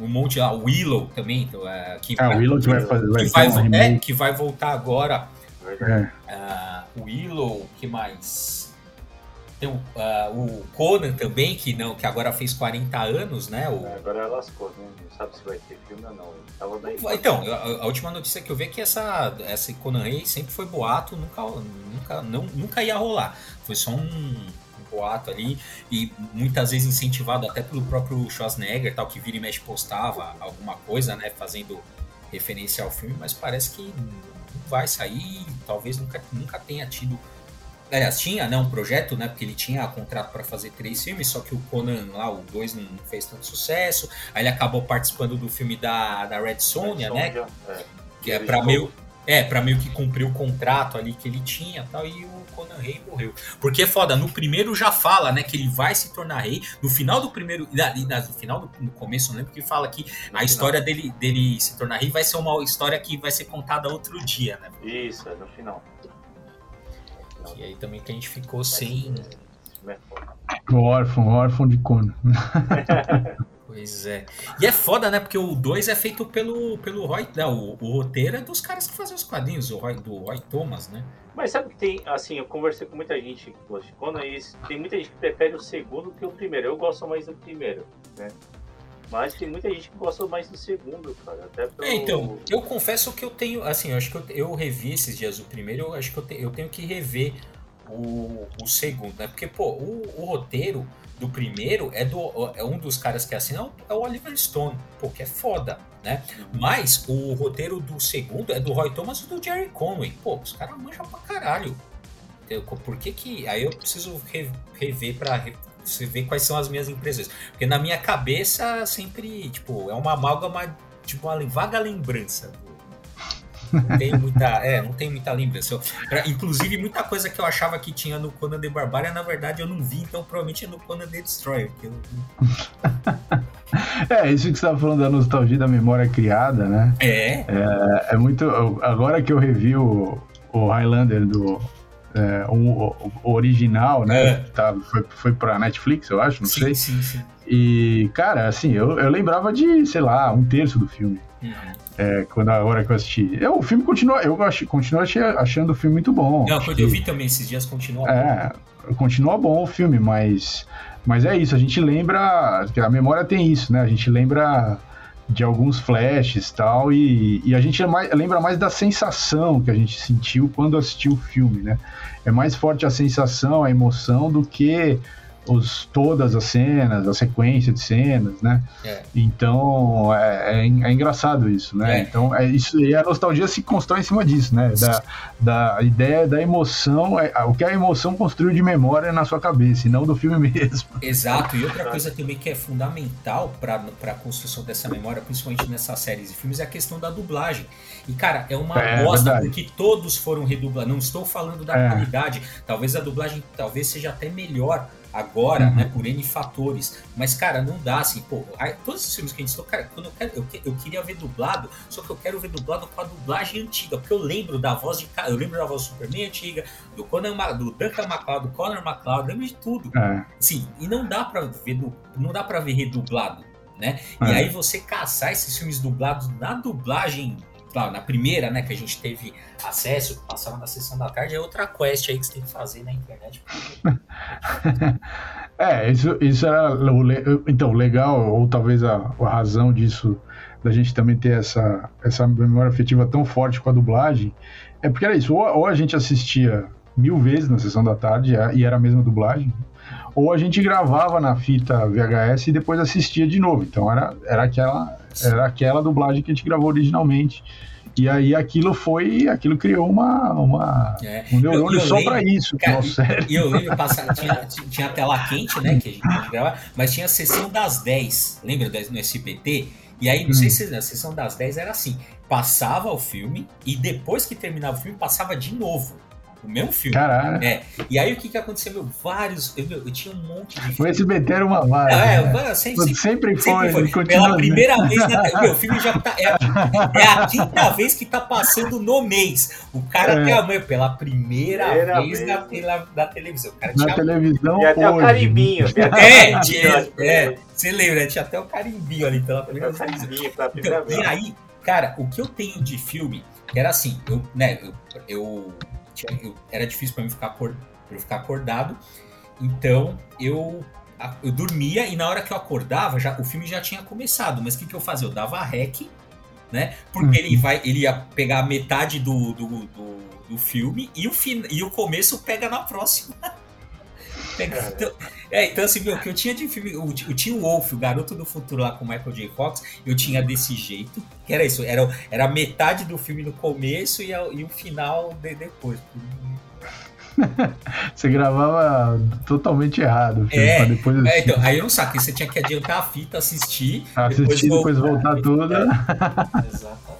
Um monte lá, Willow também, então, é, que, Ah, o Willow que vai fazer. Que, vai, é, que vai voltar agora. É. ah, Willow, que mais? Tem o, ah, o Conan também, que não, que agora fez 40 anos, né? O- Agora lascou, né? Não sabe se vai ter filme ou não. Então, a, a última notícia que eu vi é que essa, essa Conan Rei sempre foi boato, nunca, nunca, não, nunca ia rolar. Foi só um, um boato ali, e muitas vezes incentivado até pelo próprio Schwarzenegger, tal, que vira e mexe postava alguma coisa, né? Fazendo referência ao filme, mas parece que não vai sair, talvez nunca, nunca tenha tido. Aliás, tinha né, um projeto, né? Porque ele tinha contrato para fazer três filmes, só que o Conan lá, o 2, não fez tanto sucesso. Aí ele acabou participando do filme da, da Red Sonja, né? É. Que é para meio, é, pra meio que cumprir o contrato ali que ele tinha e tal, e o Conan Rei morreu. Porque é foda, no primeiro já fala, né, que ele vai se tornar rei. No final do primeiro, no final do no começo, eu lembro que fala que No a história dele, dele se tornar rei vai ser uma história que vai ser contada outro dia, né? final. Isso, é no final. E aí também que a gente ficou sem. O órfão, o órfão de Conan. Pois é. E é foda, né? Porque o 2 é feito pelo, pelo Roy. Né, o, o roteiro é dos caras que fazem os quadrinhos, o Roy, do Roy Thomas, né? Mas sabe que tem, assim, eu conversei com muita gente que gosta de Conan e tem muita gente que prefere o segundo que o primeiro. Eu gosto mais do primeiro, né? Mas tem muita gente que gosta mais do segundo, cara. Até pelo... É, então, eu confesso que eu tenho, assim, eu acho que eu, eu revi esses dias o primeiro, eu acho que eu, te- eu tenho que rever o, o segundo, né? Porque, pô, o, o roteiro do primeiro é do é um dos caras que assina é o Oliver Stone, pô, que é foda, né? Mas o roteiro do segundo é do Roy Thomas e do Jerry Conway. Pô, os caras manjam pra caralho. Por que que... Aí eu preciso rever pra você ver quais são as minhas impressões. Porque na minha cabeça sempre, tipo, é uma amálgama, tipo, uma vaga lembrança não tem muita, é, não tem muita lembrança. Eu, inclusive, muita coisa que eu achava que tinha no Conan the Barbarian, na verdade, eu não vi, então provavelmente é no Conan the Destroyer. Eu... é, isso que você estava falando da nostalgia da memória criada, né? É. É, é muito. Agora que eu revi o, o Highlander do. É, o, o, original, né? É. Tá, foi, foi pra Netflix, eu acho, não sim, sei. Sim, sim. E, cara, assim, eu, eu lembrava de, sei lá, um terço do filme. Uhum. É, quando a hora que eu assisti. Eu, o filme continua. Eu acho, continuo achando o filme muito bom. Não, quando que, eu vi também esses dias continua é, bom. Continua bom o filme, mas. Mas é isso, a gente lembra. A memória tem isso, né? A gente lembra de alguns flashes tal, e, e a gente é mais, lembra mais da sensação que a gente sentiu quando assistiu o filme, né? É mais forte a sensação, a emoção do que os, todas as cenas, a sequência de cenas, né? É. Então é, é, é, engraçado isso, né? É. Então é isso e a nostalgia se constrói em cima disso, né? Da, da ideia da emoção, é, o que a emoção construiu de memória na sua cabeça, e não do filme mesmo. Exato. E outra coisa também que é fundamental para a construção dessa memória, principalmente nessas séries e filmes, é a questão da dublagem. E cara, é uma é, bosta porque todos foram redublados. Não estou falando da qualidade. Talvez a dublagem talvez seja até melhor agora, uhum. né, por N fatores. Mas, cara, não dá assim, pô, todos os filmes que a gente estou, cara, quando eu, quero, eu, eu, queria ver dublado, só que eu quero ver dublado com a dublagem antiga, porque eu lembro da voz de eu lembro da voz do Superman antiga, do Conan, do Duncan MacLeod, do Connor MacLeod, lembro de tudo. É. Sim, e não dá para ver, não dá para ver redublado, né? É. E aí você caçar esses filmes dublados na dublagem claro, na primeira, né, que a gente teve acesso, passava na sessão da tarde, é outra quest aí que você tem que fazer na internet. é, isso, isso era então legal, ou talvez a, a razão disso da gente também ter essa, essa memória afetiva tão forte com a dublagem, é porque era isso, ou, ou a gente assistia mil vezes na sessão da tarde e era a mesma dublagem, ou a gente gravava na fita VHS e depois assistia de novo. Então era, era, aquela, era aquela dublagem que a gente gravou originalmente. E aí aquilo foi, aquilo criou uma, uma é. um neurônio só para isso, cara. E eu lembro, passar, tinha, tinha tela quente, né, que a gente pode gravar, mas tinha a sessão das 10, lembra no SBT? E aí, não hum. sei se a sessão das 10 era assim, passava o filme e depois que terminava o filme, passava de novo. O mesmo filme. Caralho. É. E aí o que que aconteceu? Meu, vários. Eu, eu tinha um monte de. O SBT era uma vaga. É, né? sempre, sempre, sempre, foi. foi. Pela primeira vez, na, meu filme já tá. É a, é a, quinta vez que tá passando no mês. O cara é. tem a mãe pela primeira, primeira vez, vez. Na, pela, na televisão. O cara na tinha, televisão. E até hoje. o carimbinho. É, tinha, é, você lembra, tinha até o carimbinho ali pela primeira vez. Então, e aí, cara, o que eu tenho de filme era assim, eu, né, eu, eu tinha, eu, era difícil para mim ficar, por, eu ficar acordado. Então eu, eu dormia e na hora que eu acordava, já, o filme já tinha começado. Mas o que, que eu fazia? Eu dava rec, né? Porque uhum. ele, vai, ele ia pegar metade do, do, do, do filme e o, fin, e o começo pega na próxima. Então, é, então assim, meu, que eu tinha de filme. O, o Tim Wolf, o Garoto do Futuro lá com o Michael J. Fox, eu tinha desse jeito. Que era isso, era, era metade do filme no começo e, a, e o final de, depois. você gravava totalmente errado. Filho, é, depois é, então, aí eu não saquei, você tinha que adiantar a fita, assistir. Assistir, depois, depois voltar, tudo. É. Exatamente.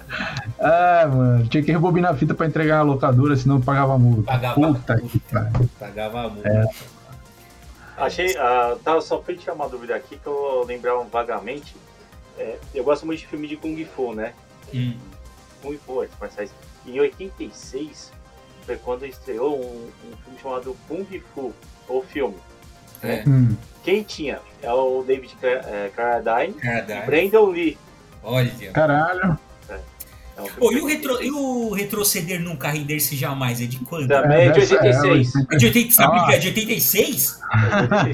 Ah, mano, tinha que rebobinar a fita pra entregar na locadora, senão pagava multa. Pagava Puta multa. Que Pagava multa. É. Achei, uh, tá, só fui tirar uma dúvida aqui que eu lembrava vagamente. É, eu gosto muito de filme de Kung Fu, né? Hum. Kung Fu, artes marciais. Em 86 foi quando estreou um, um, filme chamado Kung Fu, ou filme. Né? É. Hum. Quem tinha? É o David é, Carradine, e Brandon Lee. Olha. Caralho. É. É um Pô, e, o retro, e o retroceder nunca render-se jamais? É de quando? Também é de 86. É de 86? Sabe ah. que é de 86?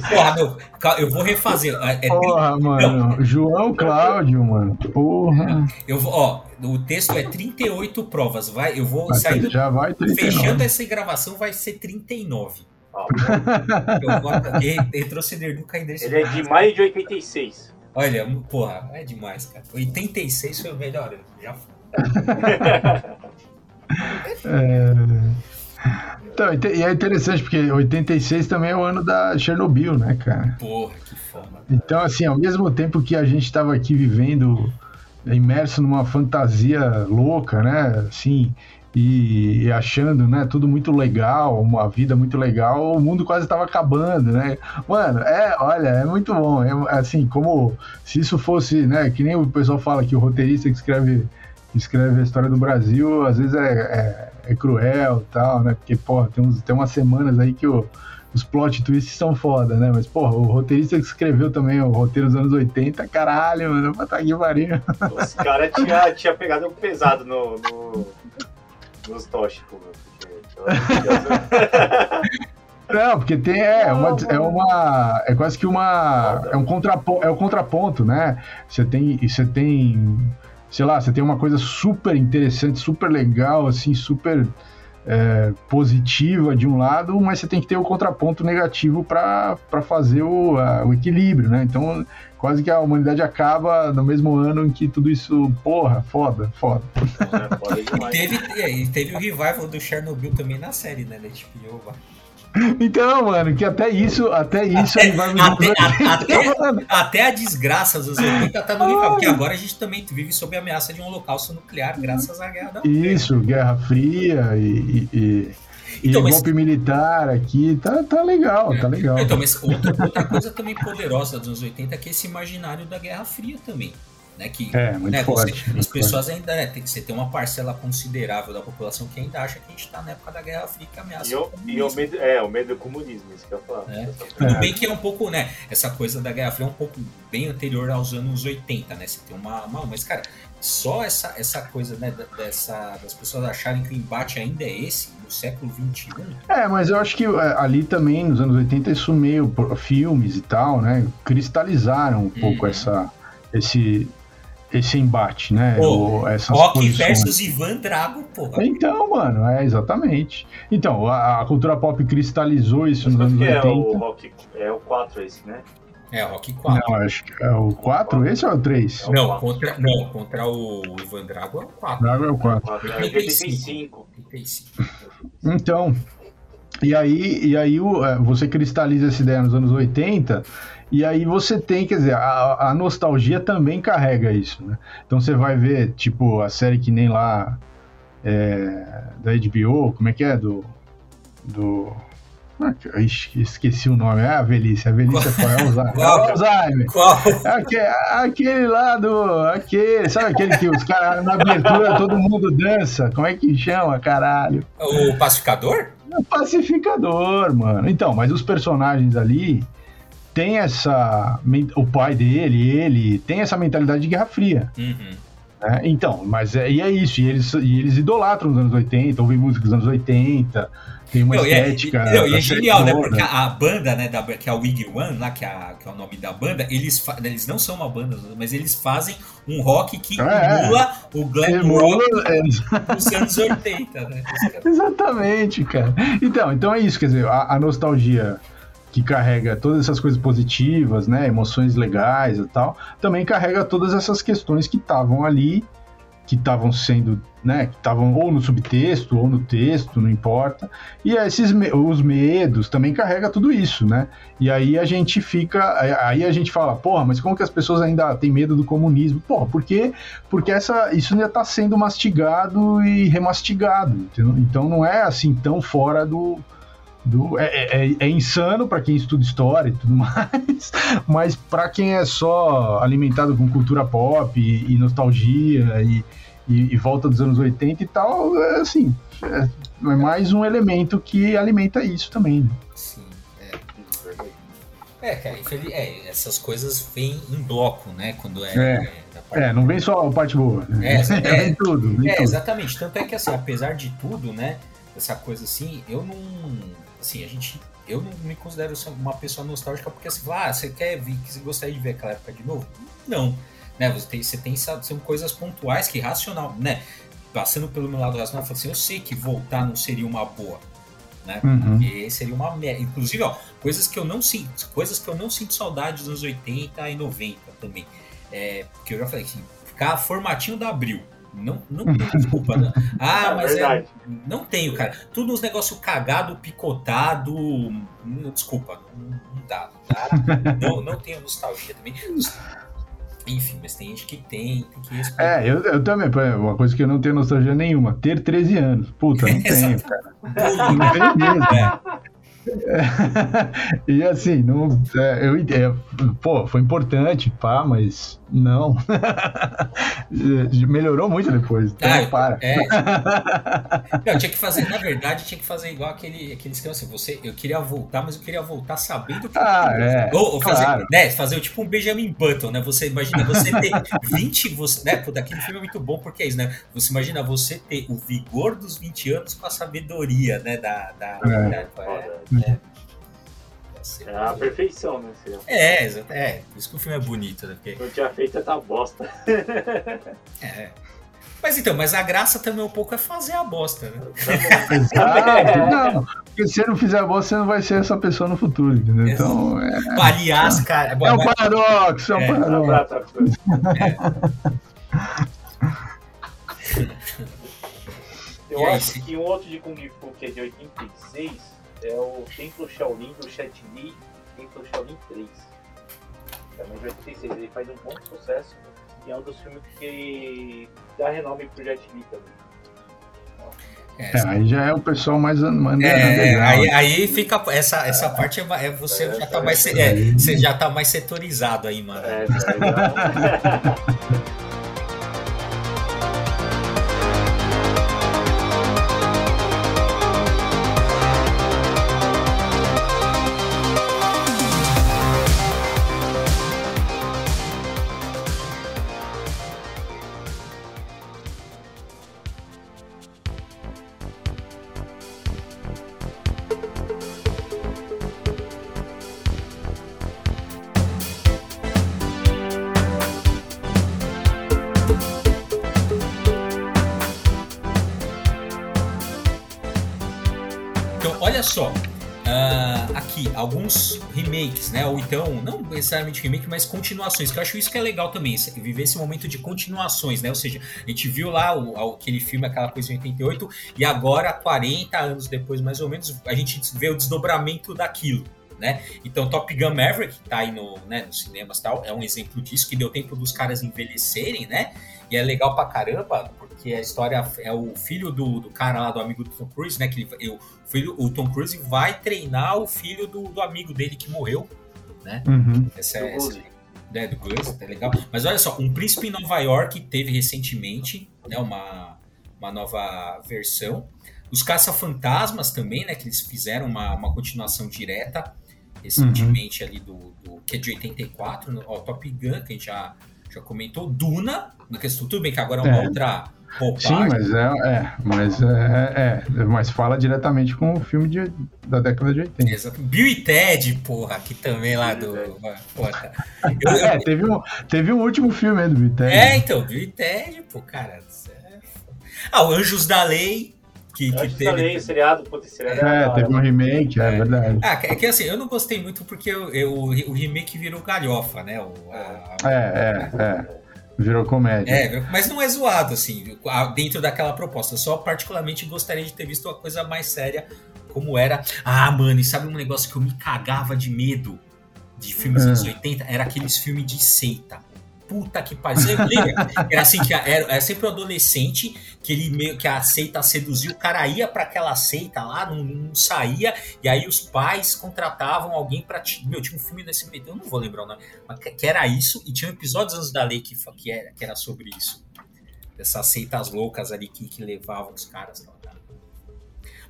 Porra, meu, eu vou refazer. É, Porra, mano. Não. João Cláudio, mano. Porra. Eu vou, ó, o texto é 38 provas. Vai, eu vou sair. Já vai 39. Fechando essa gravação, vai ser 39. Ah, eu vou retroceder nunca render-se Ele é de maio de 86. Olha, porra, é demais, cara. 86 foi o melhor, já foi. É... Então, e é interessante porque 86 também é o ano da Chernobyl, né, cara? Porra, que foda. Então, assim, ao mesmo tempo que a gente estava aqui vivendo imerso numa fantasia louca, né, assim, e, e, achando, né, tudo muito legal, uma vida muito legal, o mundo quase estava acabando, né? Mano, é, olha, é muito bom. É, assim, como se isso fosse, né, que nem o pessoal fala que o roteirista que escreve, escreve a história do Brasil, às vezes é, é, é cruel e tal, né? Porque, porra, tem, uns, tem umas semanas aí que o, os plot twists são foda, né? Mas, porra, o roteirista que escreveu também o roteiro dos anos 80, caralho, mano, pra tá aqui varinha. Os caras tinham tinha pegado um pesado no, no nos tóxicos, Não, porque tem é uma, é uma é quase que uma é um contraponto, é o um contraponto, né? Você tem você tem sei lá, você tem uma coisa super interessante, super legal, assim, super é, positiva de um lado, mas você tem que ter o contraponto negativo para fazer o, a, o equilíbrio, né? Então, quase que a humanidade acaba no mesmo ano em que tudo isso, porra, foda, foda. É, e, teve, e teve o revival do Chernobyl também na série, né, da HBO, então, mano, que até isso, até isso até, vai até, até, até, a desgraça dos 80 tá no nível, porque agora a gente também vive sob a ameaça de um holocausto nuclear, graças à guerra da Isso, Guerra Fria e, e, então, e mas... golpe militar aqui, tá, tá legal, tá legal. Então, mas outra, outra coisa também poderosa dos anos 80 é que esse imaginário da Guerra Fria também. Né, que, é, muito né, forte. Você, as pessoas forte. ainda, né, tem, você tem uma parcela considerável da população que ainda acha que a gente está na época da Guerra Fria que ameaça e o, o e o medo, É, o medo do comunismo, isso que eu falo. É. Tudo bem que é um pouco, né, essa coisa da Guerra Fria é um pouco bem anterior aos anos 80, né, você tem uma, uma mas cara, só essa, essa coisa, né, dessa, das pessoas acharem que o embate ainda é esse, no século XXI. É, mas eu acho que é, ali também, nos anos 80, isso meio, filmes e tal, né, cristalizaram um pouco uhum. essa, esse, esse embate, né? Pô, essas Rock posições. versus Ivan Drago, porra. Então, mano, é exatamente. Então, a, a cultura pop cristalizou isso Mas nos anos 80. É o Rock, é o 4 esse, né? É, Rock 4. Não, acho que é o 4, esse ou é o 3? É não, contra, não, contra o Ivan Drago é o 4. Drago é o 4. É 85. 85. Então, e aí, e aí o, é, você cristaliza essa ideia nos anos 80 e aí você tem, quer dizer, a, a, nostalgia também carrega isso, né? Então você vai ver, tipo, a série que nem lá é, da HBO, como é que é? Do. Do. É esqueci o nome, é a velhice, a velhice é qual? É Alzheimer. Qual? Alzheimer. Qual? Aquele, aquele lá do. Aquele, sabe aquele que os caras na abertura todo mundo dança? Como é que chama, caralho? O pacificador? O pacificador, mano. Então, mas os personagens ali tem essa. O pai dele, ele, tem essa mentalidade de Guerra Fria. Uhum. Né? Então, mas é, e é isso. E eles, e eles idolatram os anos 80, ouvem música dos anos 80. Tem uma não, estética. E é, e é genial, né? Porque a, a, banda, né, da, que é a Wig One, lá, que é, que é, o nome da banda, eles, eles não são uma banda, mas eles fazem um rock que é, emula o glam rock é. dos anos 80, né? Exatamente, cara. Então, então é isso, quer dizer, a, a nostalgia que carrega todas essas coisas positivas, né, emoções legais e tal, também carrega todas essas questões que estavam ali, que estavam sendo, né, que estavam ou no subtexto ou no texto, não importa. E esses os medos também carrega tudo isso, né? E aí a gente fica, aí a gente fala, porra, mas como que as pessoas ainda têm medo do comunismo? Porra, por quê? Porque essa isso ainda está sendo mastigado e remastigado, entendeu? então não é assim tão fora do do, é, é, é, é insano para quem estuda história e tudo mais, mas para quem é só alimentado com cultura pop e, e nostalgia e, e, e, volta dos anos 80 e tal, é assim, é, é mais um elemento que alimenta isso também. Né? Sim, É, cara, é, essas coisas vêm em bloco, né? Quando é. É, é, é não vem só a parte boa. É, é, vem tudo. Vem é, tudo. exatamente. Tanto é que, assim, apesar de tudo, né? Essa coisa assim, eu não. Assim, a gente. Eu não me considero uma pessoa nostálgica porque assim, ah, você quer vir, que você gostaria de ver aquela época de novo? Não. Né, você tem, você tem são coisas pontuais que racional, né? Passando pelo meu lado racional, eu assim, eu sei que voltar não seria uma boa né? Uhum. Porque seria uma merda. Inclusive, ó, coisas que eu não sinto, coisas que eu não sinto saudade dos anos 80 e 90 também. É, porque eu já falei assim, ficar formatinho da Abril. Não, não tem desculpa. Não. Ah, é mas é, não tenho, cara. Tudo uns negócios cagado, picotado. Desculpa, não, não dá. Não, dá. não, não tenho nostalgia também. Enfim, mas tem gente que tem, tem que responder. É, eu, eu também, uma coisa que eu não tenho nostalgia nenhuma, ter 13 anos. Puta, não tenho, cara. Não tenho mesmo. É. e assim, não, é, eu, é, pô, foi importante, pá, mas não. Melhorou muito depois. Então ah, para. É. não, tinha que fazer, na verdade, tinha que fazer igual aquele, aquele esquema assim. Você, eu queria voltar, mas eu queria voltar sabendo que. Ah, é. Ou, ou fazer, claro. né, fazer tipo um Benjamin Button, né? Você imagina você ter 20, você, né? Pô, daquele filme é muito bom porque é isso, né? Você imagina você ter o vigor dos 20 anos com a sabedoria, né? Da. da, é. da, da é, é a perfeição, né? É, é, por isso que o filme é bonito, né? Porque... Não tinha feito é tá bosta. é. Mas então, mas a graça também um pouco é fazer a bosta, né? Exato. Não, porque se você não fizer a bosta, você não vai ser essa pessoa no futuro, entendeu? Então, é... Aliás, cara... É um paradoxo, é um é, paradoxo. É. Eu acho que um outro de Kung Fu que é de 86 é o Templo Shaolin do Chet Li, Templo Shaolin 3. Também de 86. Ele faz um bom sucesso e é um dos filmes que dá renome pro Jet Li também. É, é, aí já é o pessoal mais é, é, aí, aí fica essa, essa parte é, é você é, já tá mais é, você já tá mais setorizado aí, mano. É, é remakes, né? Ou então, não necessariamente remake, mas continuações, que eu acho isso que é legal também, viver esse momento de continuações, né? Ou seja, a gente viu lá o, aquele filme, aquela coisa em 88, e agora, 40 anos depois, mais ou menos, a gente vê o desdobramento daquilo. Né? Então, Top Gun Maverick, que tá aí no, né, nos cinemas e tal, é um exemplo disso, que deu tempo dos caras envelhecerem, né? E é legal pra caramba, porque a história é o filho do, do cara lá, do amigo do Tom Cruise, né? Que ele, o, filho, o Tom Cruise vai treinar o filho do, do amigo dele que morreu, né? Uhum. Essa, é, essa, é, do Gus, é legal. Mas olha só, Um Príncipe em Nova York teve recentemente, né? Uma, uma nova versão. Os Caça-Fantasmas também, né? Que eles fizeram uma, uma continuação direta recentemente uhum. ali do, do, que é de 84, no, ó, Top Gun, que a gente já, já comentou, Duna, na questão, tudo bem que agora é uma é. outra Sim, mas é, é, mas é, é, mas fala diretamente com o filme de, da década de 80. Exato. Bill e Ted, porra, aqui também lá do. Porra, eu, é, teve um, teve um último filme aí do Bill e Ted. É, então, Bill e Ted, pô, cara. É... Ah, o Anjos da Lei. Que, que teve. Também, seriado, pô, seriado é, teve um remake, é, é verdade. Ah, é que assim, eu não gostei muito porque eu, eu, o remake virou galhofa, né? O, a, é, é, é. Virou comédia. É, mas não é zoado, assim, dentro daquela proposta. Eu só particularmente gostaria de ter visto uma coisa mais séria, como era. Ah, mano, e sabe um negócio que eu me cagava de medo de filmes dos anos 80? Era aqueles filmes de seita puta que pariu. Você? Era assim que era, era sempre um adolescente que ele meio que a seita seduziu, o cara ia para aquela seita lá, não, não, saía, e aí os pais contratavam alguém para meu, tinha um filme desse eu não vou lembrar o nome, mas que era isso e tinha episódios antes da lei que que era, que era sobre isso. Dessas seitas loucas ali que, que levavam os caras.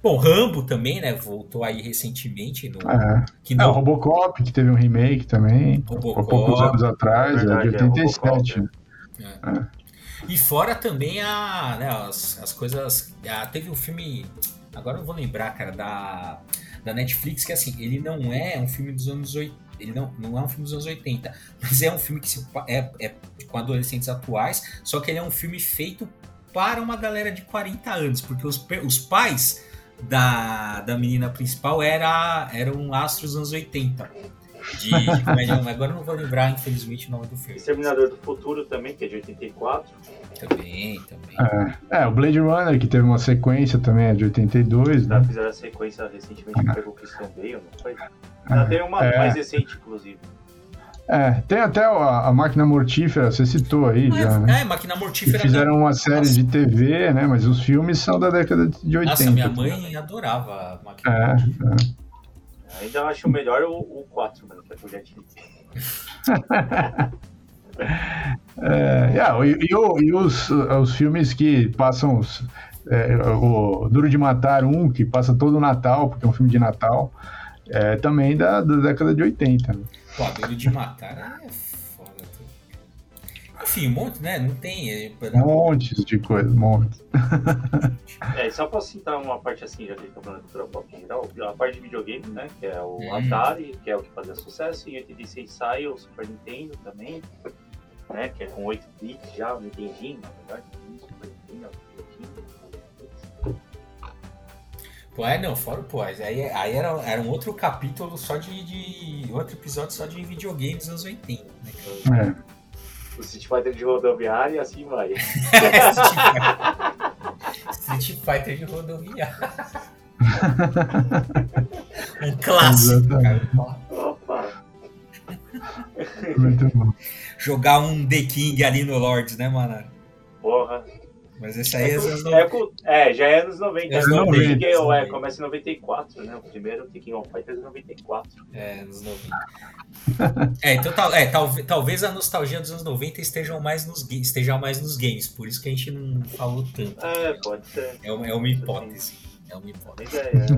Bom, Rambo também, né? Voltou aí recentemente. No, é. Que não... É, o Robocop, que teve um remake também. Robocop. Há poucos anos atrás, Verdade, é, de 87. É, é. é. E fora também a, né, as, as coisas. A, teve um filme. Agora eu vou lembrar, cara, da, da Netflix, que assim, ele não é um filme dos anos 80 ele não, não é um filme dos anos 80, mas é um filme que se, é, é com adolescentes atuais, só que ele é um filme feito para uma galera de 40 anos, porque os, os pais da, da menina principal era, eram astros dos anos 80. De, de comédia, agora não vou lembrar, infelizmente, o nome do filme. Exterminador do Futuro também, que é de 84. Também, também. É, é, o Blade Runner, que teve uma sequência também, é de 82, né? fizeram a sequência recentemente que pegou o Christian Bale, não foi? Ainda tem uma é. mais recente, inclusive. É, tem até a, a, máquina mortífera, você citou aí ah, já, né? É, máquina mortífera. Que fizeram uma série Nossa. de TV, né? Mas os filmes são da década de 80. Nossa, minha mãe adorava a máquina é, mortífera. É. Ainda acho melhor o, o 4, mano, que é o Jet é, yeah, e, e, e os, os filmes que passam os, é, o Duro de Matar um que passa todo o Natal, porque é um filme de Natal, é também da, da década de 80. Né? Pô, Duro de Matar é foda. Enfim, um monte, né? Não tem. É... Montes de coisa, montes. é, só pra citar uma parte assim, já que a gente tá falando de cultura pop em geral, a parte de videogame, né? Que é o hum. Atari, que é o que fazia sucesso, em 86 sai o Super Nintendo também, né? Que é com 8 bits já, o Nintendinho, na verdade, Super Nintendo, Pô, é, não, fora, pô, aí, aí era, era um outro capítulo só de, de outro episódio só de videogames dos anos 80, né? É. O Street Fighter de rodoviária e assim vai. Street Fighter de rodoviária. um clássico, cara. Opa! Muito bom. Jogar um The King ali no Lords, né, mano? Porra. Mas esse aí é, é, é, já é anos 90. É, 90, 90 é, começa em 94, né? O primeiro King of Fighters é 94. É, anos 90. é, então tal, é, tal, talvez a nostalgia dos anos 90 esteja mais, nos, esteja mais nos games, por isso que a gente não falou tanto. É, pode ser. É uma, é uma hipótese. É uma hipótese. É, é,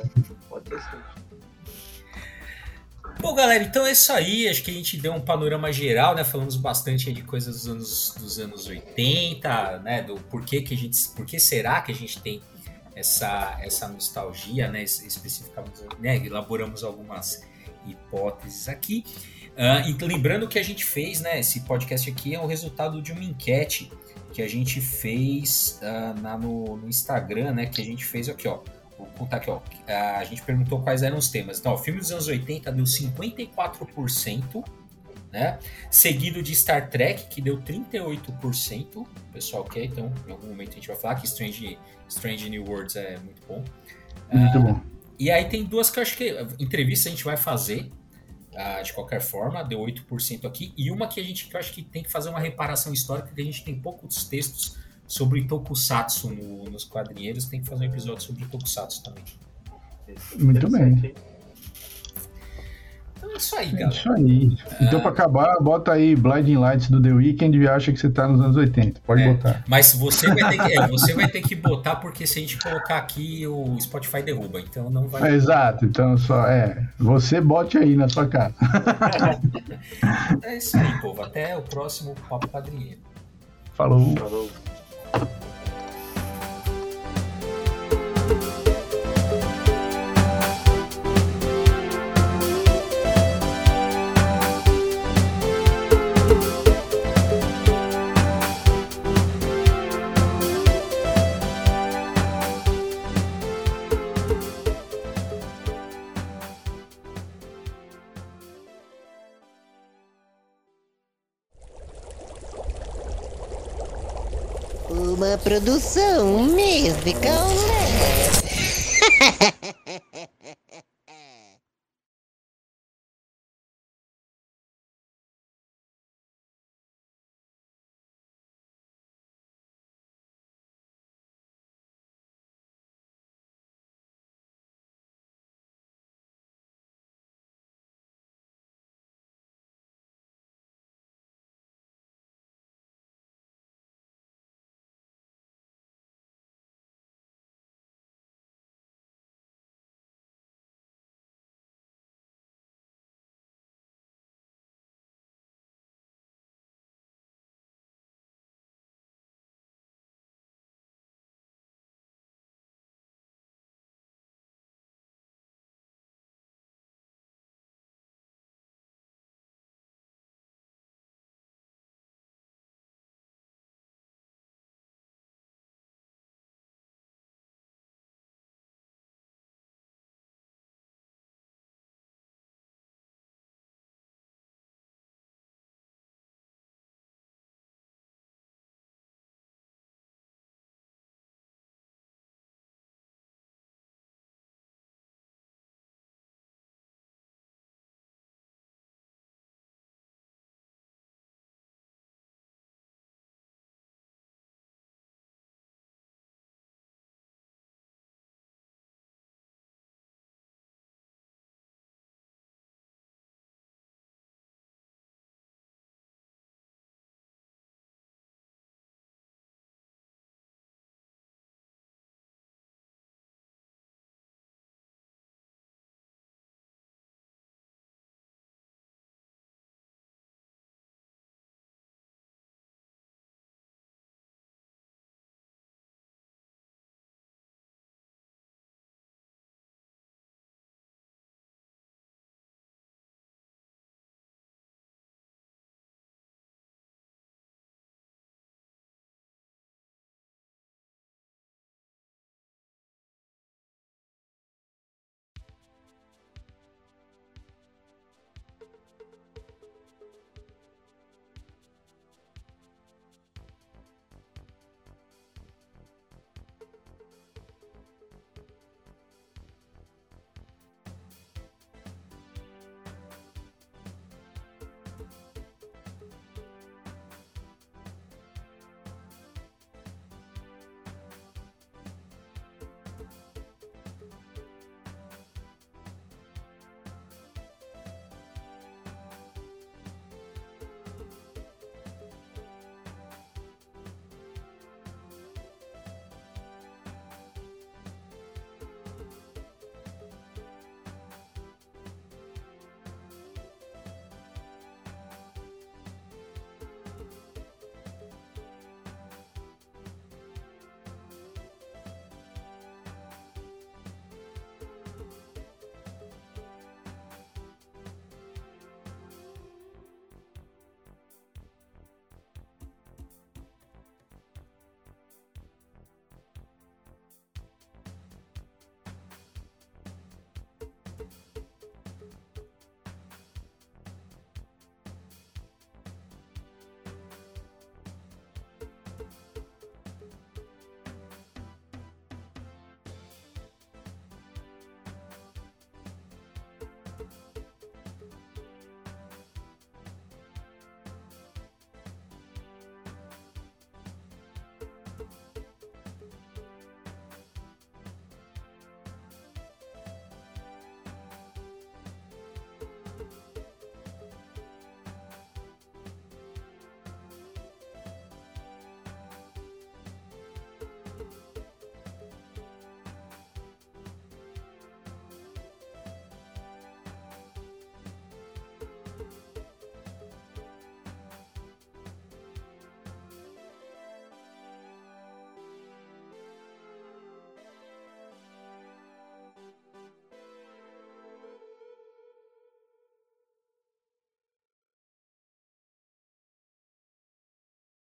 pode ser. Bom, galera, então é isso aí. Acho que a gente deu um panorama geral, né? Falamos bastante de coisas dos anos, dos anos 80, né? Do porquê que a gente. Por que será que a gente tem essa, essa nostalgia, né? Especificamente, né? Elaboramos algumas hipóteses aqui. Uh, e lembrando que a gente fez, né? Esse podcast aqui é o resultado de uma enquete que a gente fez uh, na, no, no Instagram, né? Que a gente fez aqui, ó Vou contar aqui, ó. A gente perguntou quais eram os temas. Então, o filme dos anos 80 deu 54%, né? Seguido de Star Trek, que deu 38%. O pessoal quer, então, em algum momento a gente vai falar que Strange, Strange New Worlds é muito bom. Muito bom. E aí tem duas que eu acho que entrevista a gente vai fazer, uh, de qualquer forma, deu 8% aqui. E uma que a gente que eu acho que tem que fazer uma reparação histórica, que a gente tem poucos textos sobre Tokusatsu no, nos quadrinheiros, tem que fazer um episódio sobre Tokusatsu também. Muito bem. Então é isso aí, galera. É isso aí. Então, para acabar, bota aí Blinding Lights do The Weeknd e acha que você tá nos anos 80. Pode é, botar. Mas você vai, ter que, é, você vai ter que botar, porque se a gente colocar aqui, o Spotify derruba. Então não vai. É, exato. Então, só é. Você bote aí na sua casa. é isso aí, povo. Até o próximo Papo Padrinheiro. Falou. Falou. Thank you. Produção musical.